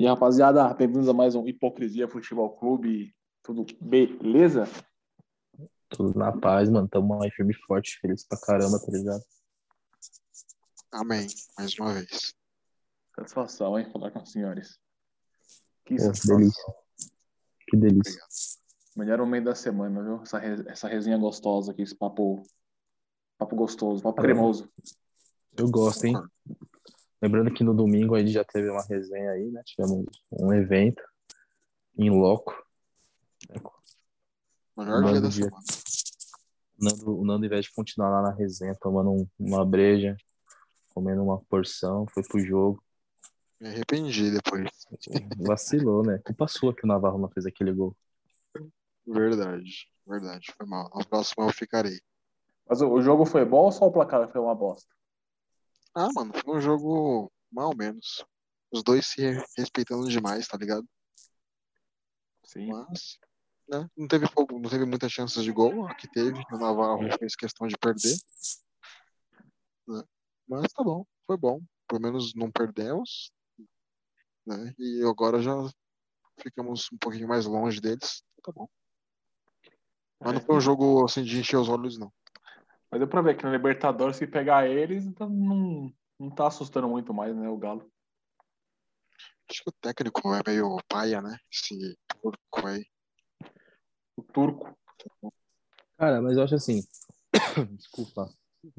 E rapaziada, bem-vindos a mais um Hipocrisia Futebol Clube. Tudo beleza? Tudo na paz, mano. Tamo aí firme e forte, feliz pra caramba, tá ligado? Amém. Mais uma vez. Satisfação, hein? Falar com os senhores. Que Pô, satisfação. delícia. Que delícia. Melhor momento da semana, viu? Essa, re- essa resenha gostosa aqui, esse papo, papo gostoso, papo cremoso. Eu gosto, hein? Lembrando que no domingo a gente já teve uma resenha aí, né? Tivemos um evento em loco. Melhor dia da dia. semana. O Nando, o Nando, ao invés de continuar lá na resenha, tomando um- uma breja, comendo uma porção, foi pro jogo. Me arrependi depois. Vacilou, né? Culpa sua que o Navarro não fez aquele gol. Verdade. Verdade. Foi mal. Na próxima eu ficarei. Mas o, o jogo foi bom ou só o placar foi uma bosta? Ah, mano, foi um jogo mal menos. Os dois se respeitando demais, tá ligado? Sim. Mas, né? Não teve pouco, não teve muitas chances de gol. A que teve, o Navarro fez questão de perder. né? Mas tá bom, foi bom. Pelo menos não perdemos. Né? E agora já ficamos um pouquinho mais longe deles. Tá bom. Mas não foi um jogo assim de encher os olhos, não. Mas deu pra ver que na Libertadores, se pegar eles, então não, não tá assustando muito mais, né, o Galo. Acho que o técnico é meio paia, né? Esse turco aí. O turco. Cara, mas eu acho assim. Desculpa.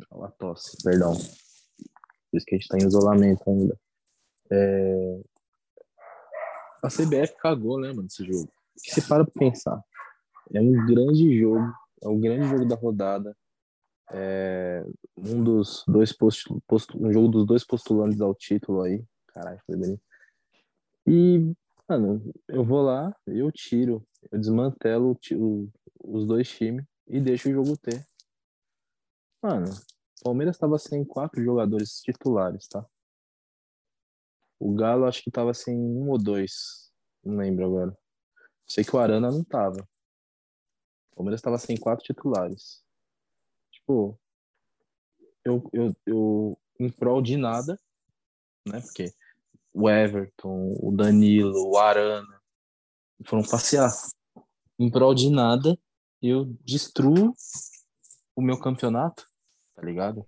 Falar tosse, perdão. Por isso que a gente tá em isolamento ainda. É... A CBF cagou, né, mano, esse jogo. Se você para pra pensar, é um grande jogo, é o grande jogo da rodada. É um dos dois postu... postu- um jogo dos dois postulantes ao título aí. Caralho, foi bonito. E, mano, eu vou lá, eu tiro, eu desmantelo o os dois times e deixo o jogo ter. Mano, o Palmeiras tava sem quatro jogadores titulares, tá? O Galo acho que tava sem um ou dois. Não lembro agora. Sei que o Arana não tava. O Palmeiras tava sem quatro titulares. Tipo, eu, eu, eu em prol de nada, né? Porque o Everton, o Danilo, o Arana foram passear. Em prol de nada, eu destruo o meu campeonato, tá ligado?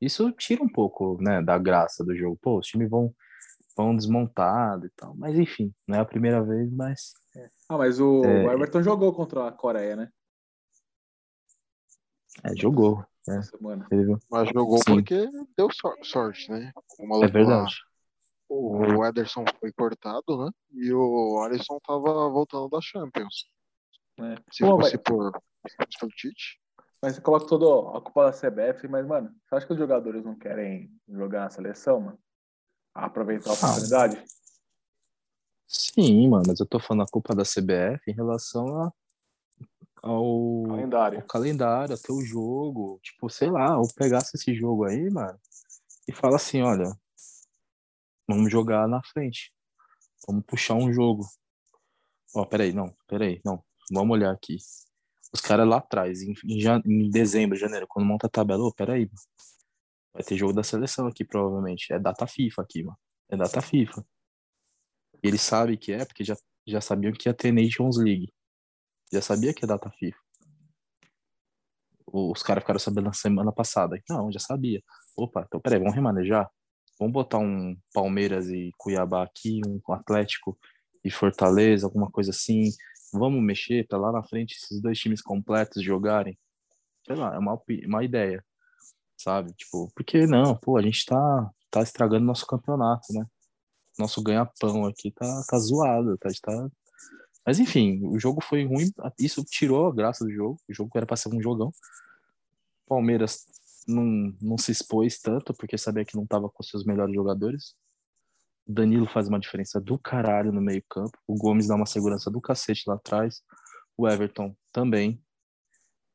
Isso tira um pouco, né, da graça do jogo. Pô, os times vão, vão desmontados e tal. Mas enfim, não é a primeira vez, mas Ah, mas o, É. o Everton jogou contra a Coreia, né? É, jogou. né? Essa semana. Teve- Mas jogou Sim. porque deu sor- sorte, né? É verdade. o Ederson foi cortado, né? E o Alisson tava voltando da Champions. É. Se Pô, fosse mas- por, Tite. Mas você coloca toda a culpa da CBF, mas, mano, você acha que os jogadores não querem jogar na seleção, mano? Aproveitar a Ah. oportunidade? Sim, mano, mas eu tô falando a culpa da CBF em relação a, ao, Calendário. o calendário, até o jogo. Tipo, sei lá, eu pegasse esse jogo aí, mano, e fala assim, olha, vamos jogar na frente. Vamos puxar um jogo. Ó, peraí, não, peraí, não. Vamos olhar aqui. Os caras lá atrás, em, em, dezembro, janeiro, quando monta a tabela, ô, peraí, mano. Vai ter jogo da seleção aqui, provavelmente. É data FIFA aqui, mano. É data FIFA. E eles sabem que é, porque já, já sabiam que ia ter Nations League. Já sabia que é data FIFA. Os caras ficaram sabendo na semana passada. Não, já sabia. Opa, então peraí, vamos remanejar? Vamos botar um Palmeiras e Cuiabá aqui, um Atlético e Fortaleza, alguma coisa assim. Vamos mexer para lá na frente esses dois times completos jogarem. Sei lá, é uma, uma ideia, sabe? Tipo, por que não? Pô, a gente tá, tá estragando nosso campeonato, né? Nosso ganha-pão aqui tá, tá zoado, tá, tá... Mas enfim, o jogo foi ruim, isso tirou a graça do jogo. O jogo era pra ser um jogão. Palmeiras não, não se expôs tanto, porque sabia que não estava com seus melhores jogadores. Danilo faz uma diferença do caralho no meio-campo. O Gomes dá uma segurança do cacete lá atrás. O Everton também.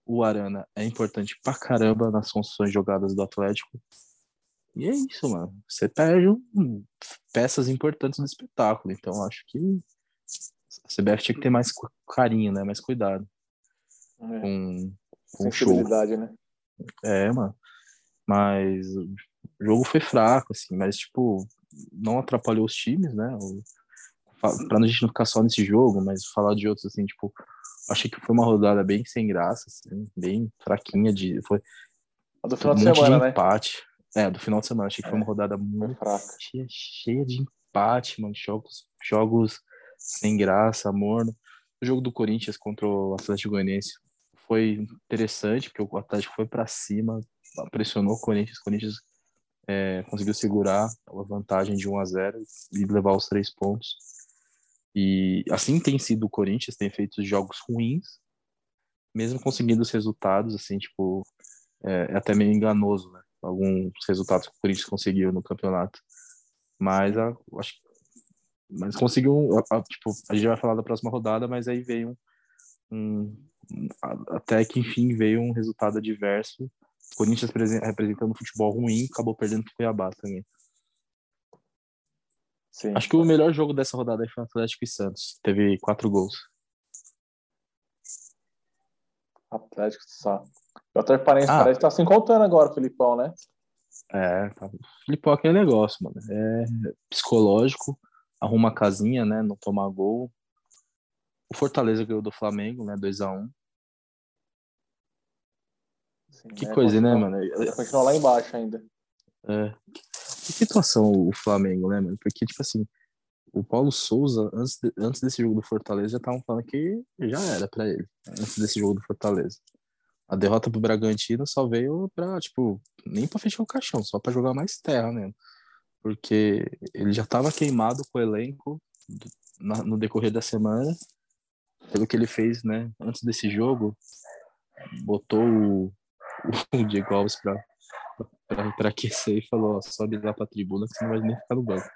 O Arana é importante pra caramba nas funções jogadas do Atlético. E é isso, mano. Você perde um- peças importantes do espetáculo. Então acho que CBF tinha que ter mais carinho, né? Mais cuidado É, com, com o show. sensibilidade, né? É, mano. Mas o jogo foi fraco, assim, mas, tipo, não atrapalhou os times, né? O- Pra a gente não ficar só nesse jogo, mas falar de outros, assim, tipo, achei que foi uma rodada bem sem graça, assim, bem fraquinha de. Foi A do um final de monte semana, de né? empate. É, do final de semana. Achei que foi É. uma rodada Foi muito fraca. cheia, cheia de empate, mano. Jogos, jogos sem graça, morno. O jogo do Corinthians contra o Atlético Goianiense foi interessante, porque o Atlético foi pra cima, pressionou o Corinthians. O Corinthians é, conseguiu segurar a vantagem de 1 a 0 e levar os três pontos. E assim tem sido o Corinthians, tem feito jogos ruins, mesmo conseguindo os resultados, assim, tipo, é, é até meio enganoso, né? Alguns resultados que o Corinthians conseguiu no campeonato. Mas a, acho que- mas conseguiu, a- a- tipo, a gente vai falar da próxima rodada, mas aí veio um, um- até que enfim veio um resultado adverso. O Corinthians presen- representando um futebol ruim, acabou perdendo pro Cuiabá também. Sim. Acho que o melhor jogo dessa rodada foi o Atlético e Santos. Teve quatro gols. Atlético, só. O Atlético Paranaense Ah. parece que tá se encontrando agora, o Filipão, né? É, tá. Filipão, aquele negócio, mano. É psicológico, arruma a casinha, né? Não tomar gol. O Fortaleza ganhou do Flamengo, né? 2x1. Sim, Que né? coisa, né, mano? Continua lá embaixo ainda. É. Que situação o Flamengo, né, mano? Porque, tipo assim, o Paulo Souza, antes, de- antes desse jogo do Fortaleza, já estavam falando que já era pra ele, antes desse jogo do Fortaleza. A derrota pro Bragantino só veio pra, tipo, nem pra fechar o caixão, só pra jogar mais terra mesmo. Porque ele já tava queimado com o elenco no decorrer da semana, pelo que ele fez, né, antes desse jogo, botou o, o Diego Alves pra, pra aquecer e falou, ó, sobe lá pra tribuna que você não vai nem ficar no banco.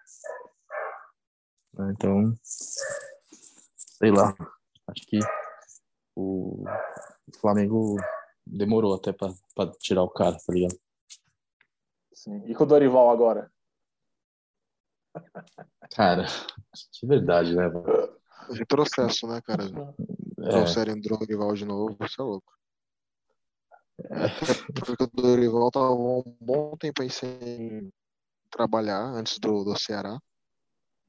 Né, Então, sei lá, acho que o Flamengo demorou até pra tirar o cara, tá ligado? Sim. E com o Dorival agora? Cara, de verdade, né, mano? Retrocesso, né, cara? É, Trouxerem o Dorival de novo, isso é louco. Até porque o Dorival tava um bom tempo aí sem trabalhar antes do, do Ceará.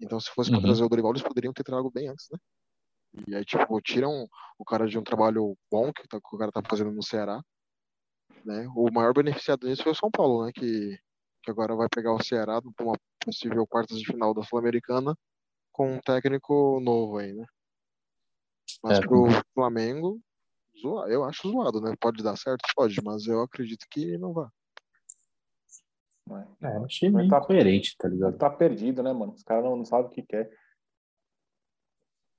Então, se fosse pra Uhum. trazer o Dorival, eles poderiam ter trago bem antes, né? E aí, tipo, tiram o cara de um trabalho bom que, tá- que o cara tá fazendo no Ceará. Né? O maior beneficiado disso foi o São Paulo, né? Que, que agora vai pegar o Ceará pra uma possível quartas de final da Sul-Americana com um técnico novo aí, né? Mas É. pro Flamengo, eu acho zoado, né? Pode dar certo? Pode, mas eu acredito que não vai. é, achei Mas meio tá- incoerente, tá ligado? tá perdido, né, mano? Os caras não, não sabem o que quer.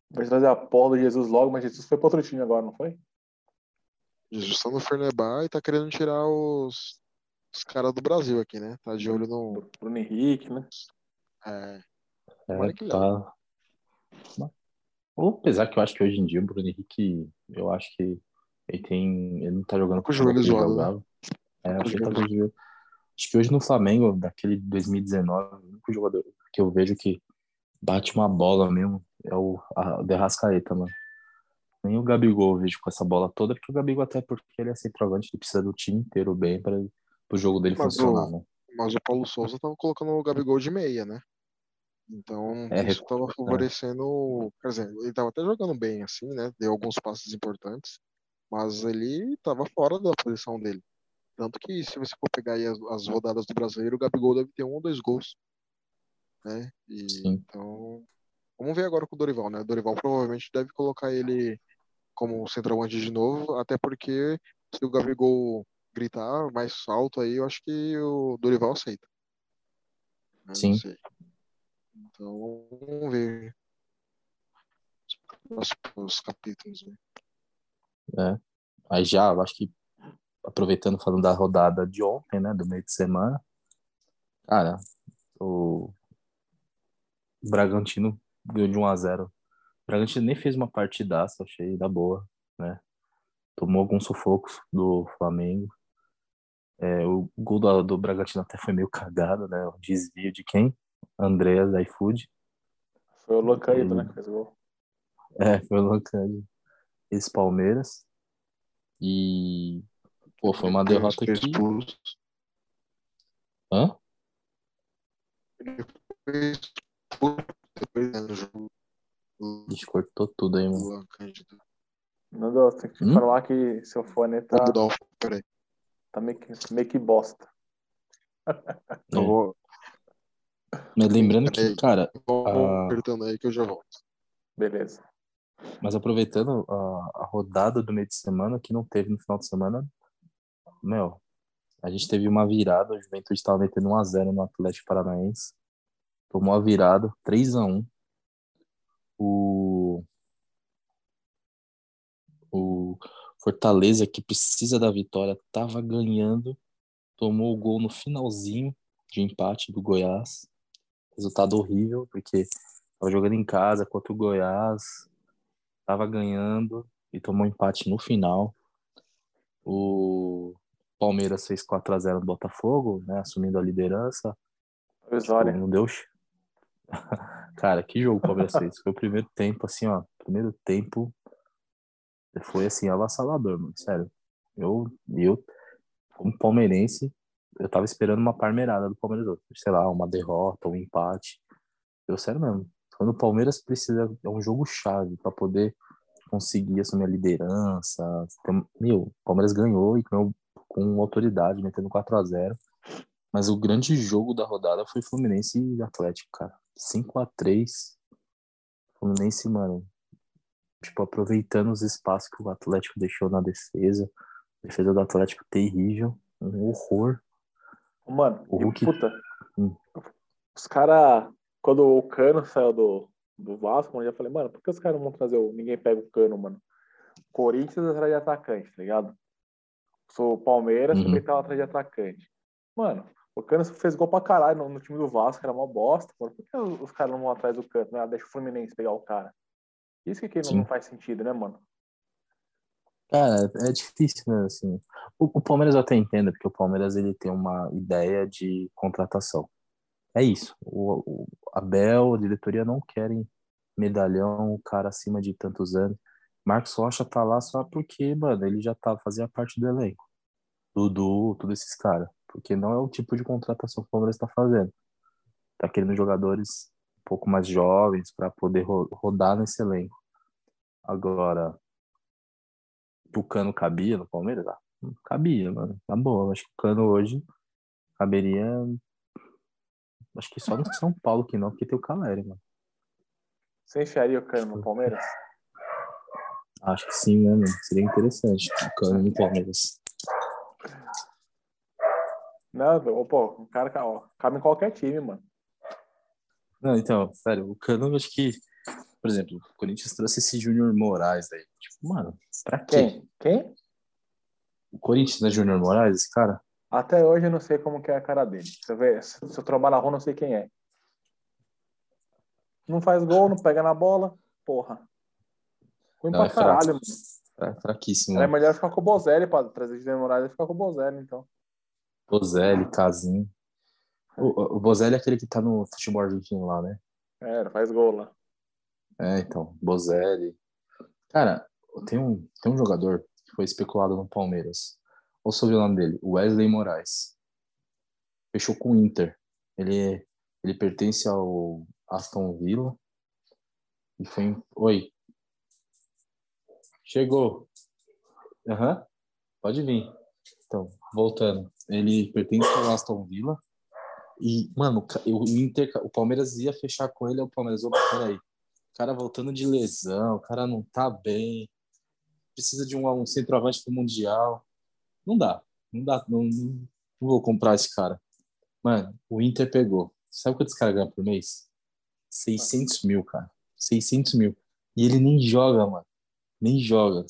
Vai trazer a porra do Jesus logo, mas Jesus foi pro outro time agora, não foi? Jesus tá no Fernebar e tá querendo tirar os, os caras do Brasil aqui, né? Tá de olho no. Bru- Bruno Henrique, né? É, É, que tá. Ou apesar que eu acho que hoje em dia o Bruno Henrique, eu acho que ele tem. Ele não tá jogando Com o joelho né? jogava. É, o acho que ele tá com o joelho. Acho que hoje no Flamengo, daquele 2019, o único jogador que eu vejo que bate uma bola mesmo é o, a, o Derrascaeta, mano. Nem o Gabigol eu vejo com essa bola toda, porque o Gabigol, até porque ele é centroavante, ele precisa do time inteiro bem para o jogo dele Mas funcionar, o- né? mas o Paulo Souza tava colocando o Gabigol de meia, né? Então, É, isso tava favorecendo. Quer dizer, ele tava até jogando bem, assim, né? Deu alguns passes importantes, mas ele tava fora da posição dele. Tanto que, se você for pegar as, as rodadas do brasileiro, o Gabigol deve ter um ou dois gols. Né? E, Sim. então, vamos ver agora com o Dorival, né? O Dorival provavelmente deve colocar ele como centroavante de novo, até porque se o Gabigol gritar mais alto aí, eu acho que o Dorival aceita. Sim. Então, vamos ver os próximos capítulos. Né? Aí já, eu acho que aproveitando falando da rodada de ontem, né, do meio de semana. Cara, o Bragantino ganhou de 1 a 0. O Bragantino nem fez uma partidaça, achei da boa, né? Tomou alguns sufocos do Flamengo. É, o gol do, do Bragantino até foi meio cagado, né? O desvio de quem? Andreas da iFood. Foi o Locaído, né, que fez o gol. É, foi o Locândio. Esse Palmeiras. E. Pô, foi uma derrota Foi aqui. expulso. Hã? Ele foi expulso depois no jogo. O Ixi, cortou tudo aí, mano. Deus, tem que te Hum? falar que seu fone tá, Vou mudar o. Peraí. Tá meio, que, meio que bosta. Eu É. vou. Mas lembrando que, cara, apertando aí que eu já volto. Beleza. mas aproveitando a, a rodada do meio de semana, que não teve no final de semana, meu, a gente teve uma virada, o Juventude estava metendo 1x0 no Atlético Paranaense, tomou a virada, 3x1. O, o Fortaleza, que precisa da vitória, tava ganhando, tomou o gol no finalzinho de empate do Goiás. Resultado horrível, porque tava jogando em casa contra o Goiás, tava ganhando e tomou empate no final. O Palmeiras fez 4 a 0 no Botafogo, né, assumindo a liderança. Não deu. Cara, que jogo o Palmeiras fez? Foi o primeiro tempo, assim, ó. Primeiro tempo foi, assim, avassalador, mano. Sério. Eu, eu como palmeirense, eu tava esperando uma parmeirada do Palmeiras. Sei lá, uma derrota, um empate. Eu, sério mesmo. Quando o Palmeiras precisa, é um jogo chave pra poder conseguir assumir a liderança. Meu, o Palmeiras ganhou e ganhou com autoridade, metendo 4 a 0 mas o grande jogo da rodada foi Fluminense e Atlético, cara. 5 a 3 Fluminense, mano, tipo, aproveitando os espaços que o Atlético deixou na defesa. Defesa do Atlético terrível. Um horror. Mano, O Hulk- puta. Hum. Os caras, quando o Cano saiu do, do Vasco, eu já falei, mano, por que os caras não vão trazer o. Ninguém pega o Cano, mano? Corinthians atrás de atacante, tá ligado? Sou o Palmeiras, Uhum. também tava atrás de atacante. Mano, o Cano fez gol pra caralho no, no time do Vasco, era uma bosta. Mano. Por que os, os caras não vão atrás do Cano? Né? Deixa o Fluminense pegar o cara. Isso que, não, Sim. não faz sentido, né, mano? Cara, é difícil, né, assim. O, o Palmeiras eu até entendo, porque o Palmeiras ele tem uma ideia de contratação. É isso. O, o Abel, a diretoria não querem medalhão, o cara acima de tantos anos. Marcos Rocha tá lá só porque, mano, ele já tá fazia parte do elenco. Dudu, todos esses caras. Porque não é o tipo de contratação que o Palmeiras tá fazendo. Tá querendo jogadores pouco mais jovens para poder ro- rodar nesse elenco. Agora, o Cano cabia no Palmeiras? Ah, cabia, mano. Tá bom, acho que o Cano hoje caberia. Acho que só no São Paulo que não, porque tem o Caleri, mano. Você enfiaria o Cano no Palmeiras? Acho que sim, né, mano? Seria interessante o Cano no Palmeiras. Não, pô, o cara ó, cabe em qualquer time, mano. Não, então, sério, o Cano, acho que, por exemplo, o Corinthians trouxe esse Júnior Moraes aí. Tipo, mano, pra quê? Quem? Quem? O Corinthians não é Júnior Moraes, esse cara? Até hoje eu não sei como que é a cara dele. Se eu, ver, se eu trombar na rua, não sei quem é. Não faz gol, não pega na bola. Porra. Ruim Não, pra é caralho, mano. Fra- Fraquíssimo. Era mano. melhor ficar com o Bozelli pra trazer de demorada e ficar com o Bozelli, então. Bozelli, Casim. O, o Bozelli é aquele que tá no futebol argentino lá, né? É, faz gol lá. É, então, Bozelli. Cara, tem um, tem um jogador que foi especulado no Palmeiras. Qual o sobrenome dele? Wesley Moraes. Fechou com o Inter. Ele, ele pertence ao Aston Villa. E foi. em- Oi. Chegou. Aham. Pode vir. Então, voltando. Ele pertence ao Aston Villa. E, mano, o Inter, o Palmeiras ia fechar com ele, o Palmeiras, opa, peraí. O cara voltando de lesão, o cara não tá bem. Precisa de um, um centroavante do Mundial. Não dá. Não dá. Não, não, vou comprar esse cara. Mano, o Inter pegou. Sabe quanto esse cara por mês? 600 mil, cara. 600 mil. E ele nem joga, mano. Nem joga.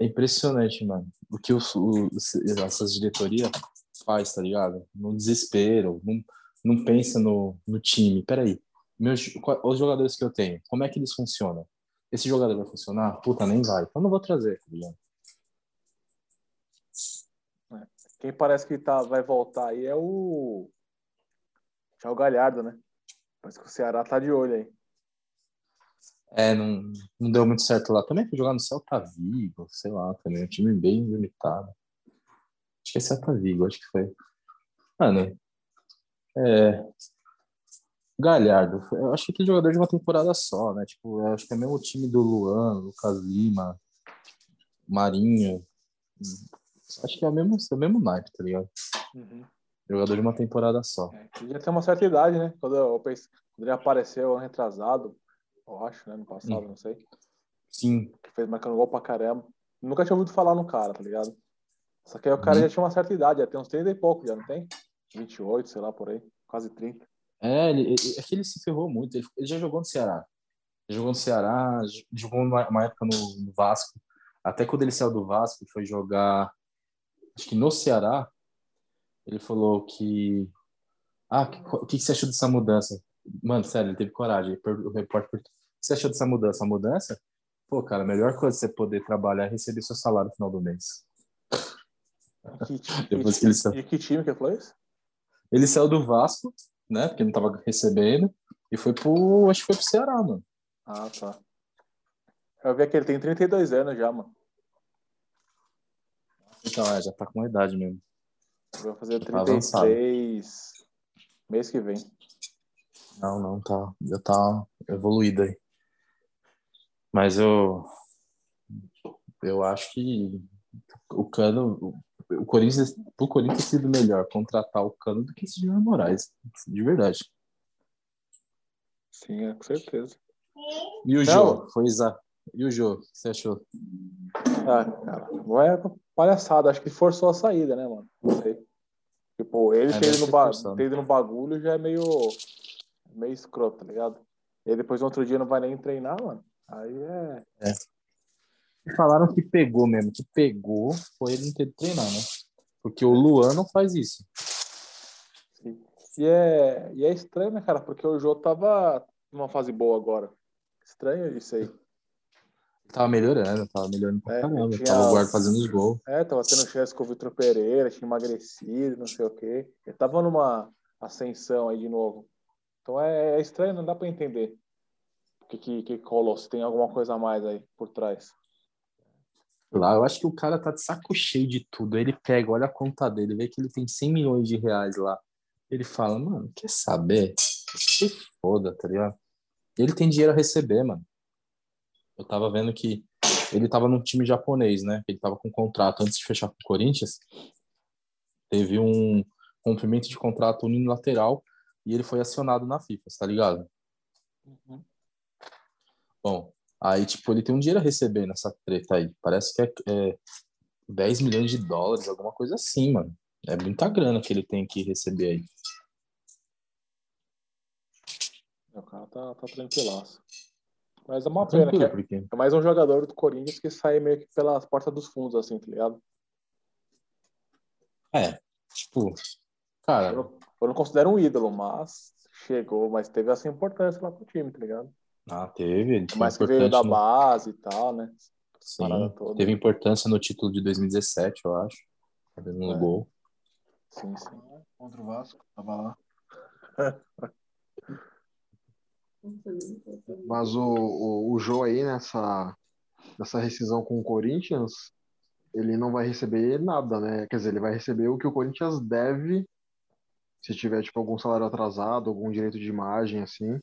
É impressionante, mano. O que os, os- essas diretorias faz, tá ligado? No desespero, não, não pensa no, no time. Peraí, meus, os jogadores que eu tenho, como é que eles funcionam? Esse jogador vai funcionar? Puta, nem vai. Então não vou trazer, tá ligado? Quem parece que tá, vai voltar aí é o. Thiago Galhardo, né? Parece que o Ceará tá de olho aí. É, não, não deu muito certo lá. Também foi jogar no Celta Vigo, sei lá, também. Um time bem limitado. Acho que é Celta Vigo, acho que foi. Mano, é. Galhardo, eu acho que aquele jogador de uma temporada só, né? Tipo, eu acho que é mesmo o time do Luan, Lucas Lima, Marinho. Acho que é o mesmo, é o mesmo naipe, tá ligado? Jogador de uma temporada só. É, já tem uma certa idade, né? Quando, eu pensei, quando ele apareceu ano retrasado, eu acho, né? No passado, Hum. não sei. Sim, Que fez marcando gol pra caramba. Nunca tinha ouvido falar no cara, tá ligado? Só que aí o cara Uhum. já tinha uma certa idade, já tem uns 30 e pouco, já não tem? 28, sei lá, por aí. Quase 30. É, ele, é que ele se ferrou muito. Ele, ele já jogou no Ceará. Ele jogou no Ceará, jogou uma, uma época no, no Vasco. Até quando ele saiu do Vasco, foi jogar, acho que no Ceará, ele falou que. Ah, o que, que você achou dessa mudança? Mano, sério, ele teve coragem. O repórter o que você achou dessa mudança? A mudança? Pô, cara, a melhor coisa é você poder trabalhar é receber seu salário no final do mês. Que, Depois que ele saiu. de que time que foi isso? Ele saiu do Vasco, né? Porque não tava recebendo, e foi pro. Acho que foi pro Ceará, mano. Ah, tá. Eu vi que ele tem 32 anos já, mano. Então, é, já tá com idade mesmo. Vai fazer Tá avançado. 33 mês que vem. Não, não, tá. Já tá evoluído aí. Mas eu. Eu acho que o Cano. o- Corinthians, pro Corinthians sido melhor contratar o Cano do que esse Júnior Moraes. De verdade. Sim, é, com certeza. E o. Jô? Foi exato. E o Jô? O que você achou? Ah, cara, não é palhaçada. Acho que forçou a saída, né, mano? Não sei. Tipo, ele É, ter, ido no ba- ter ido no bagulho já é meio, meio escroto, tá ligado? E depois no outro dia não vai nem treinar, mano. Aí é. Falaram que pegou mesmo. Que pegou foi ele não ter de treinar, né? Porque o Luan não faz isso. E é, e é estranho, né, cara? Porque o Jô tava numa fase boa agora. Estranho isso aí. Tava melhorando, tava melhorando pra É, caramba. tinha- Tava o guarda fazendo os gols. É, tava tendo chance com o Vitor Pereira, tinha emagrecido, não sei o quê. Ele tava numa ascensão aí de novo. Então é, é estranho, não dá pra entender o que, que, que rolou, se tem alguma coisa a mais aí por trás. Lá, eu acho que o cara tá de saco cheio de tudo. Ele pega, olha a conta dele, vê que ele tem 100 milhões de reais lá. Ele fala, mano, quer saber? Se foda, tá ligado? Ele tem dinheiro a receber, mano. Eu tava vendo que ele tava num time japonês, né? Ele tava com contrato antes de fechar com o Corinthians. Teve um rompimento de contrato unilateral e ele foi acionado na FIFA, tá ligado? Bom, aí, tipo, ele tem um dinheiro a receber nessa treta aí. Parece que é, é 10 milhões de dólares, alguma coisa assim, mano. É muita grana que ele tem que receber aí. O cara tá, tá tranquilaço. Mas é uma pena, que é, porque é mais um jogador do Corinthians que sai meio que pelas portas dos fundos, assim, tá ligado? É, tipo, cara, Eu não, eu não considero um ídolo, mas chegou, mas teve essa importância lá pro time, tá ligado? Ah, teve, Mais que veio da no- base e tal, né? sim, teve importância no título de 2017, eu acho. Fazendo um É. gol. Sim, sim. Contra o Vasco, tava lá. Mas o, o, o Jô aí nessa, nessa rescisão com o Corinthians, ele não vai receber nada, né? Quer dizer, ele vai receber o que o Corinthians deve, se tiver tipo algum salário atrasado, algum direito de imagem, assim.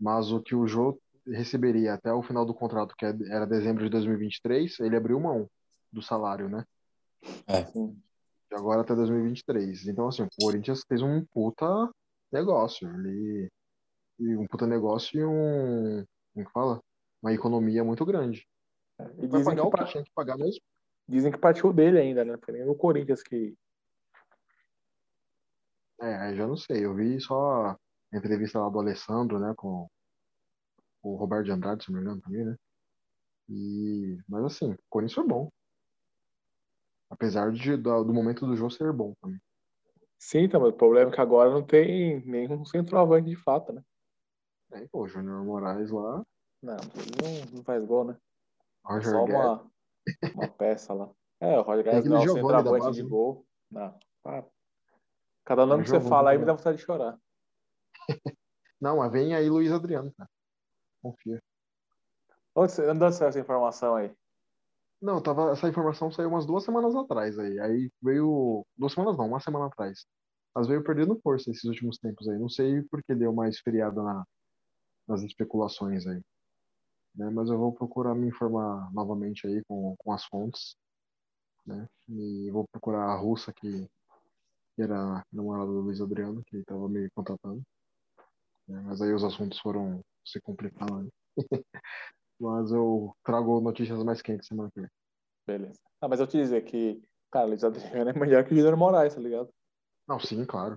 Mas o que o Jô receberia até o final do contrato, que é- era dezembro de 2023, ele abriu mão do salário, né? sim. de agora até 2023. Então, assim, o Corinthians fez um puta negócio. Ele, e um puta negócio e um. Como que fala? Uma economia muito grande. E Vai dizem pagar que, o que tinha que pagar mesmo. dizem que partiu dele ainda, né? Foi nem o Corinthians que. É, aí já não sei. Eu vi só a entrevista lá do Alessandro, né? Com o Roberto de Andrade, se não me engano, também, né? E, mas assim, o Corinthians foi bom. Apesar de, do, do momento do jogo ser bom também. Sim, tá, mas o problema é que agora não tem nenhum centroavante de fato, né? Aí, pô, o Júnior Moraes lá, Não, ele não, não faz gol, né? Roger Só uma, uma peça lá. É, o Roger Guedes não é um da centroavante base, de né? gol. Não, para. Cada nome É que você fala aí me também. dá vontade de chorar. Não, mas vem aí Luiz Adriano, cara. Confia. Onde, você, onde saiu essa informação aí? Não, tava, essa informação saiu umas duas semanas atrás aí. Aí veio. Duas semanas não, uma semana atrás. Mas veio perdendo força esses últimos tempos aí. Não sei porque deu uma esfriada na, nas especulações aí. Né? Mas eu vou procurar me informar novamente aí com, com as fontes. Né? E vou procurar a russa que, que era a namorada do Luiz Adriano, que estava me contatando. Né? Mas aí os assuntos foram se complicando. aí. Mas eu trago notícias mais quentes semana que vem. Beleza. Ah, mas eu te dizer que, cara, Luiz Adriano é melhor que o Júnior Moraes, tá ligado? Não, sim, claro.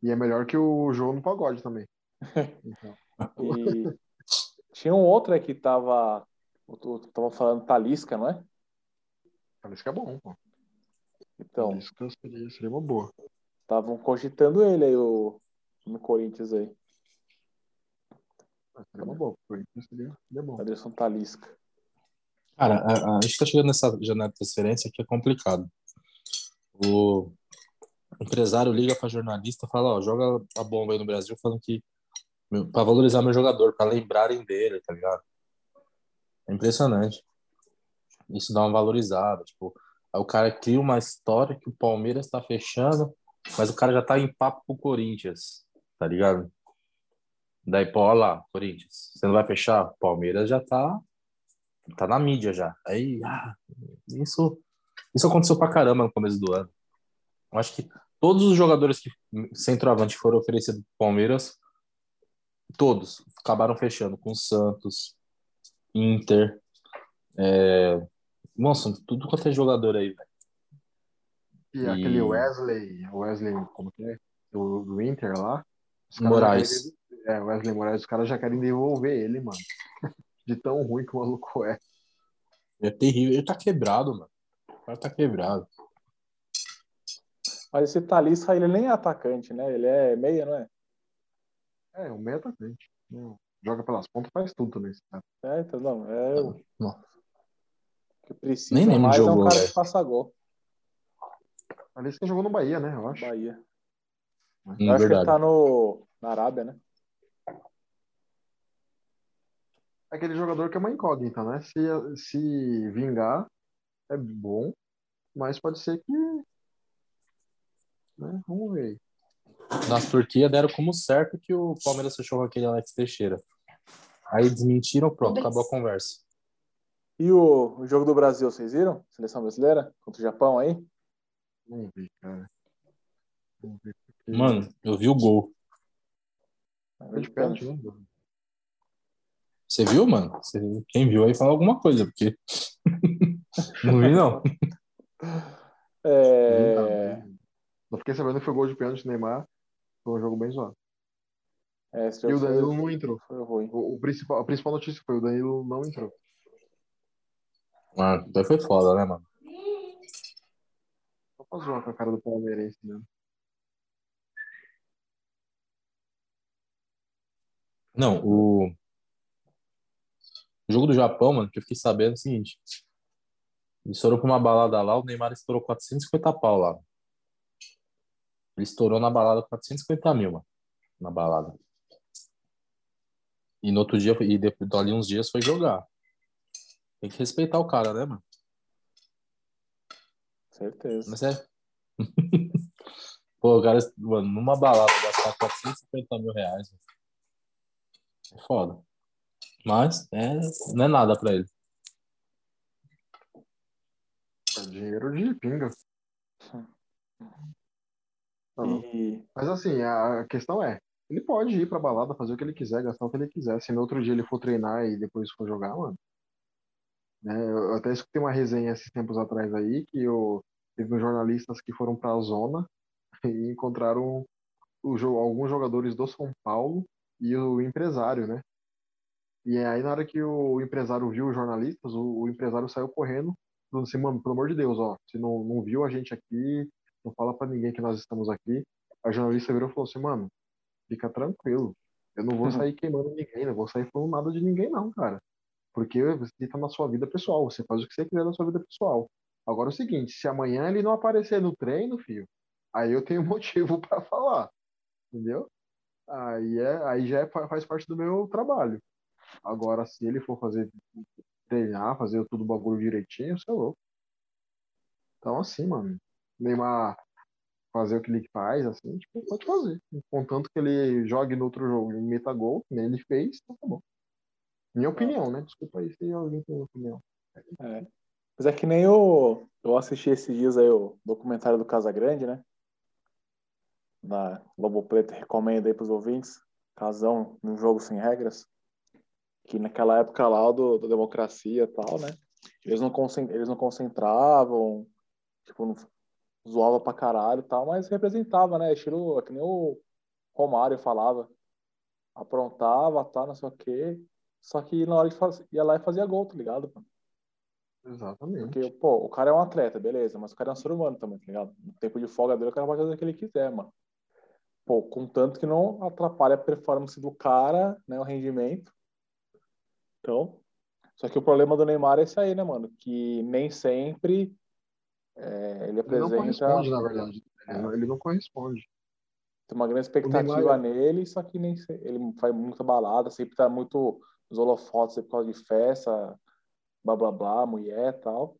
E é melhor que o João no pagode também. Então, E tinha um outro aí que tava. Tava falando Talisca, não é? que é bom, pô. Então, que seria, seria uma boa. estavam cogitando ele aí, o, no Corinthians aí. Seria uma boa. Foi, seria, seria bom. Anderson Talisca. Cara, a, a gente tá chegando nessa janela de transferência que é complicado. O empresário liga pra jornalista e fala, ó, joga a bomba aí no Brasil, falando que pra valorizar meu jogador, pra lembrarem dele, tá ligado? É impressionante. Isso dá uma valorizada, tipo, aí o cara cria uma história que o Palmeiras tá fechando, mas o cara já tá em papo com o Corinthians, tá ligado? Daí, pô, olha lá, Corinthians, você não vai fechar? Palmeiras já tá tá na mídia já. Aí, ah, isso, isso aconteceu pra caramba no começo do ano. Eu acho que todos os jogadores que centroavante foram oferecidos pro Palmeiras, todos acabaram fechando com o Santos, Inter, é... nossa, tudo quanto é jogador aí, velho. E, E- aquele Wesley, Wesley, como que é? Do, do Inter lá. Moraes. É, Wesley Moraes, os caras já querem devolver ele, mano. De tão ruim que o maluco é. É terrível. Ele tá quebrado, mano. O cara tá quebrado. Mas esse Talisca, ele nem é atacante, né? Ele é meia, não é? É, o meio atacante. Não, Joga pelas pontas, faz tudo também. esse cara. É, então, não. É o que precisa Nem mais de é um jogou, cara velho. que faça gol. Que jogou no Bahia, né? Eu acho. Bahia. Hum, Eu acho que ele verdade. tá no, na Arábia, né? Aquele jogador que é uma incógnita, né? Se, se vingar, é bom, mas pode ser que. Né? Vamos ver aí. Na Turquia deram como certo que o Palmeiras fechou com aquele Alex Teixeira. Aí desmentiram, pronto, acabou a conversa. E o, o jogo do Brasil, vocês viram? Seleção brasileira contra o Japão aí? Vamos ver, cara. Mano, eu vi o gol. Foi de pênalti, né? Você viu, mano? Você- Quem viu aí fala alguma coisa, porque. não vi, não. É, Eu fiquei sabendo que foi gol de pênalti do Neymar. Foi um jogo bem zoado. é, E o Danilo foi, não entrou. foi ruim. O, o principal, a principal notícia foi o Danilo não entrou. Mano, daí foi foda, né, mano? Só pra zoar com a cara do palmeirense, né? Não, o. O jogo do Japão, mano, que eu fiquei sabendo é o seguinte. Eles foram pra uma balada lá, o Neymar estourou 450 pau lá. Ele estourou na balada 450 mil, mano. Na balada. E no outro dia, e depois dali uns dias foi jogar. Tem que respeitar o cara, né, mano? Certeza. Mas é. Pô, o cara, mano, numa balada gastar 450 mil reais. mano. É foda. Mas é, não é nada pra ele. É dinheiro de pinga. E Mas assim, a questão é, ele pode ir pra balada, fazer o que ele quiser, gastar o que ele quiser. Se no outro dia ele for treinar e depois for jogar, mano. Né? Eu até escutei uma resenha esses tempos atrás aí, que eu, teve uns jornalistas que foram pra zona e encontraram o, alguns jogadores do São Paulo e o empresário, né? E aí na hora que o empresário viu os jornalistas, o, o empresário saiu correndo falando assim, mano, pelo amor de Deus, ó, se não, não viu a gente aqui, não fala pra ninguém que nós estamos aqui. A jornalista virou e falou assim, mano, fica tranquilo. Eu não vou Uhum. sair queimando ninguém, não vou sair falando nada de ninguém, não, cara. Porque você tá na sua vida pessoal, você faz o que você quiser na sua vida pessoal. Agora é o seguinte, se amanhã ele não aparecer no treino, filho, aí eu tenho motivo pra falar. Entendeu? Aí, é, aí já é- faz parte do meu trabalho. Agora, se ele for fazer treinar, fazer tudo o bagulho direitinho, você é louco. Então, assim, mano, Neymar fazer o que ele faz, assim, tipo, pode fazer. Contanto que ele jogue no outro jogo e meta gol, nem ele fez, então tá bom. Minha opinião, né? Desculpa aí se alguém tem opinião. É. Mas é que nem o. Eu assisti esses dias aí o documentário do Casagrande, né? Da Lobo Preto, recomendo aí pros ouvintes. Casão num jogo sem regras. Que naquela época lá do, da democracia e tal, né? Eles não, eles não concentravam, tipo, não zoava pra caralho e tal, mas representava, né? Estilo, é que nem o Romário falava. Aprontava, tá, não sei o quê. Só que na hora de fazer, ia lá e fazia gol, tá ligado? mano? Exatamente. Porque, pô, o cara é um atleta, beleza, mas o cara é um ser humano também, tá ligado? No tempo de folga dele, o cara pode fazer o que ele quiser, mano. Pô, contanto que não atrapalha a performance do cara, né, o rendimento. Então, só que o problema do Neymar é esse aí, né, mano? Que nem sempre é, ele Ele não apresenta. corresponde, na verdade. Ele É. não- Ele não corresponde. Tem uma grande expectativa Neymar- nele, só que nem ele faz muita balada, sempre tá muito nos holofotes por causa de festa, blá blá blá, mulher e tal.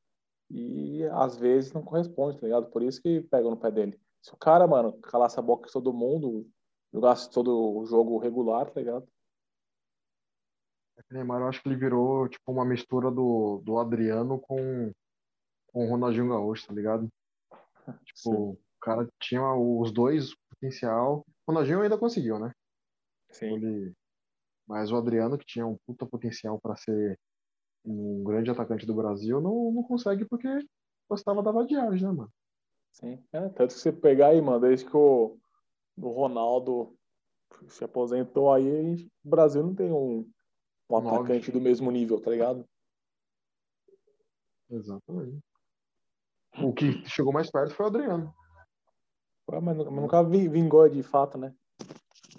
E às vezes não corresponde, tá ligado? Por isso que pegam no pé dele. Se o cara, mano, calasse a boca de todo mundo, jogasse todo o jogo regular, tá ligado? O Neymar, eu acho que ele virou tipo uma mistura do, do Adriano com, com o Ronaldinho Gaúcho, tá ligado? Tipo, o cara tinha os dois potencial. O Ronaldinho ainda conseguiu, né? Sim. Ele... Mas o Adriano, que tinha um puta potencial para ser um grande atacante do Brasil, não, não consegue porque gostava da vadiagem, né, mano? Sim. É, tanto que você pegar aí, mano, desde que o, o Ronaldo se aposentou aí, o Brasil não tem um, um Nove. atacante do mesmo nível, tá ligado? Exatamente. O que chegou mais perto foi o Adriano. Ué, Mas nu- nunca vi- vingou de fato, né?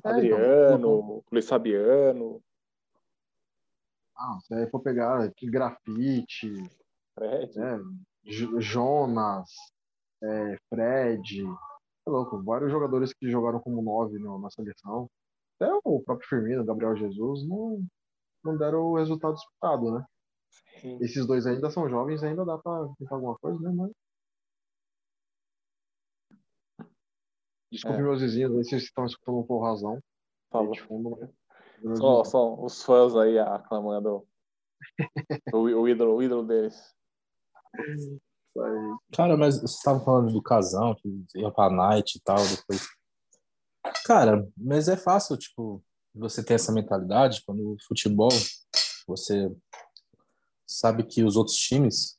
É, Adriano, então, Luiz Fabiano, Ah, se aí for pegar que grafite, Fred. né? Jonas, é, Fred, é louco, vários jogadores que jogaram como nove no- na seleção. Até o próprio Firmino, Gabriel Jesus, não, não deram o resultado esperado, né? Sim. Esses dois ainda são jovens, ainda dá pra tentar alguma coisa, né? Mas... Desculpe É. meus vizinhos, aí vocês estão escutando razão. Por aí favor. de fundo, mas- meus Só, só os fãs aí aclamando o, o ídolo, o ídolo deles. Cara, mas você estava falando do casão, que ia pra night e tal, depois. Cara, mas é fácil, tipo, você ter essa mentalidade quando o futebol, você sabe que os outros times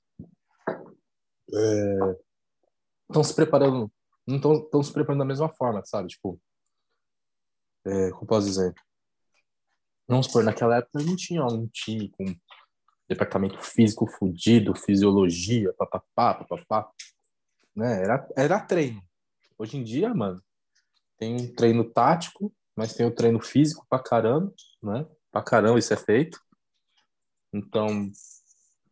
estão se preparando, não estão se preparando da mesma forma, sabe? Tipo, é, como posso dizer? Vamos supor, naquela época não tinha um time com departamento físico fudido, fisiologia, papapá, papapá, né? Era, era treino. Hoje em dia, mano, tem um treino tático, mas tem o treino físico pra caramba, né? Pra caramba isso é feito. Então,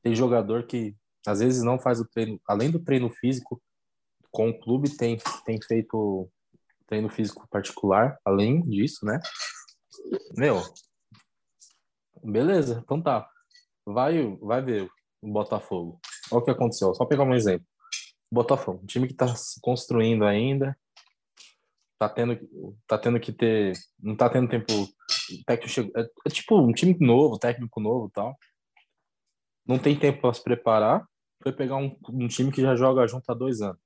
tem jogador que às vezes não faz o treino, além do treino físico, com o clube tem, tem feito treino físico particular, além disso, né? Meu, beleza, então tá. Vai, vai ver o Botafogo. Olha o que aconteceu. Só pegar um exemplo. Botafogo, um time que está se construindo ainda, tá tendo, tá tendo que ter, não tá tendo tempo. Técnico chegou, é, é tipo um time novo, técnico novo, tal. Não tem tempo para se preparar. Foi pegar um, um time que já joga junto há dois anos.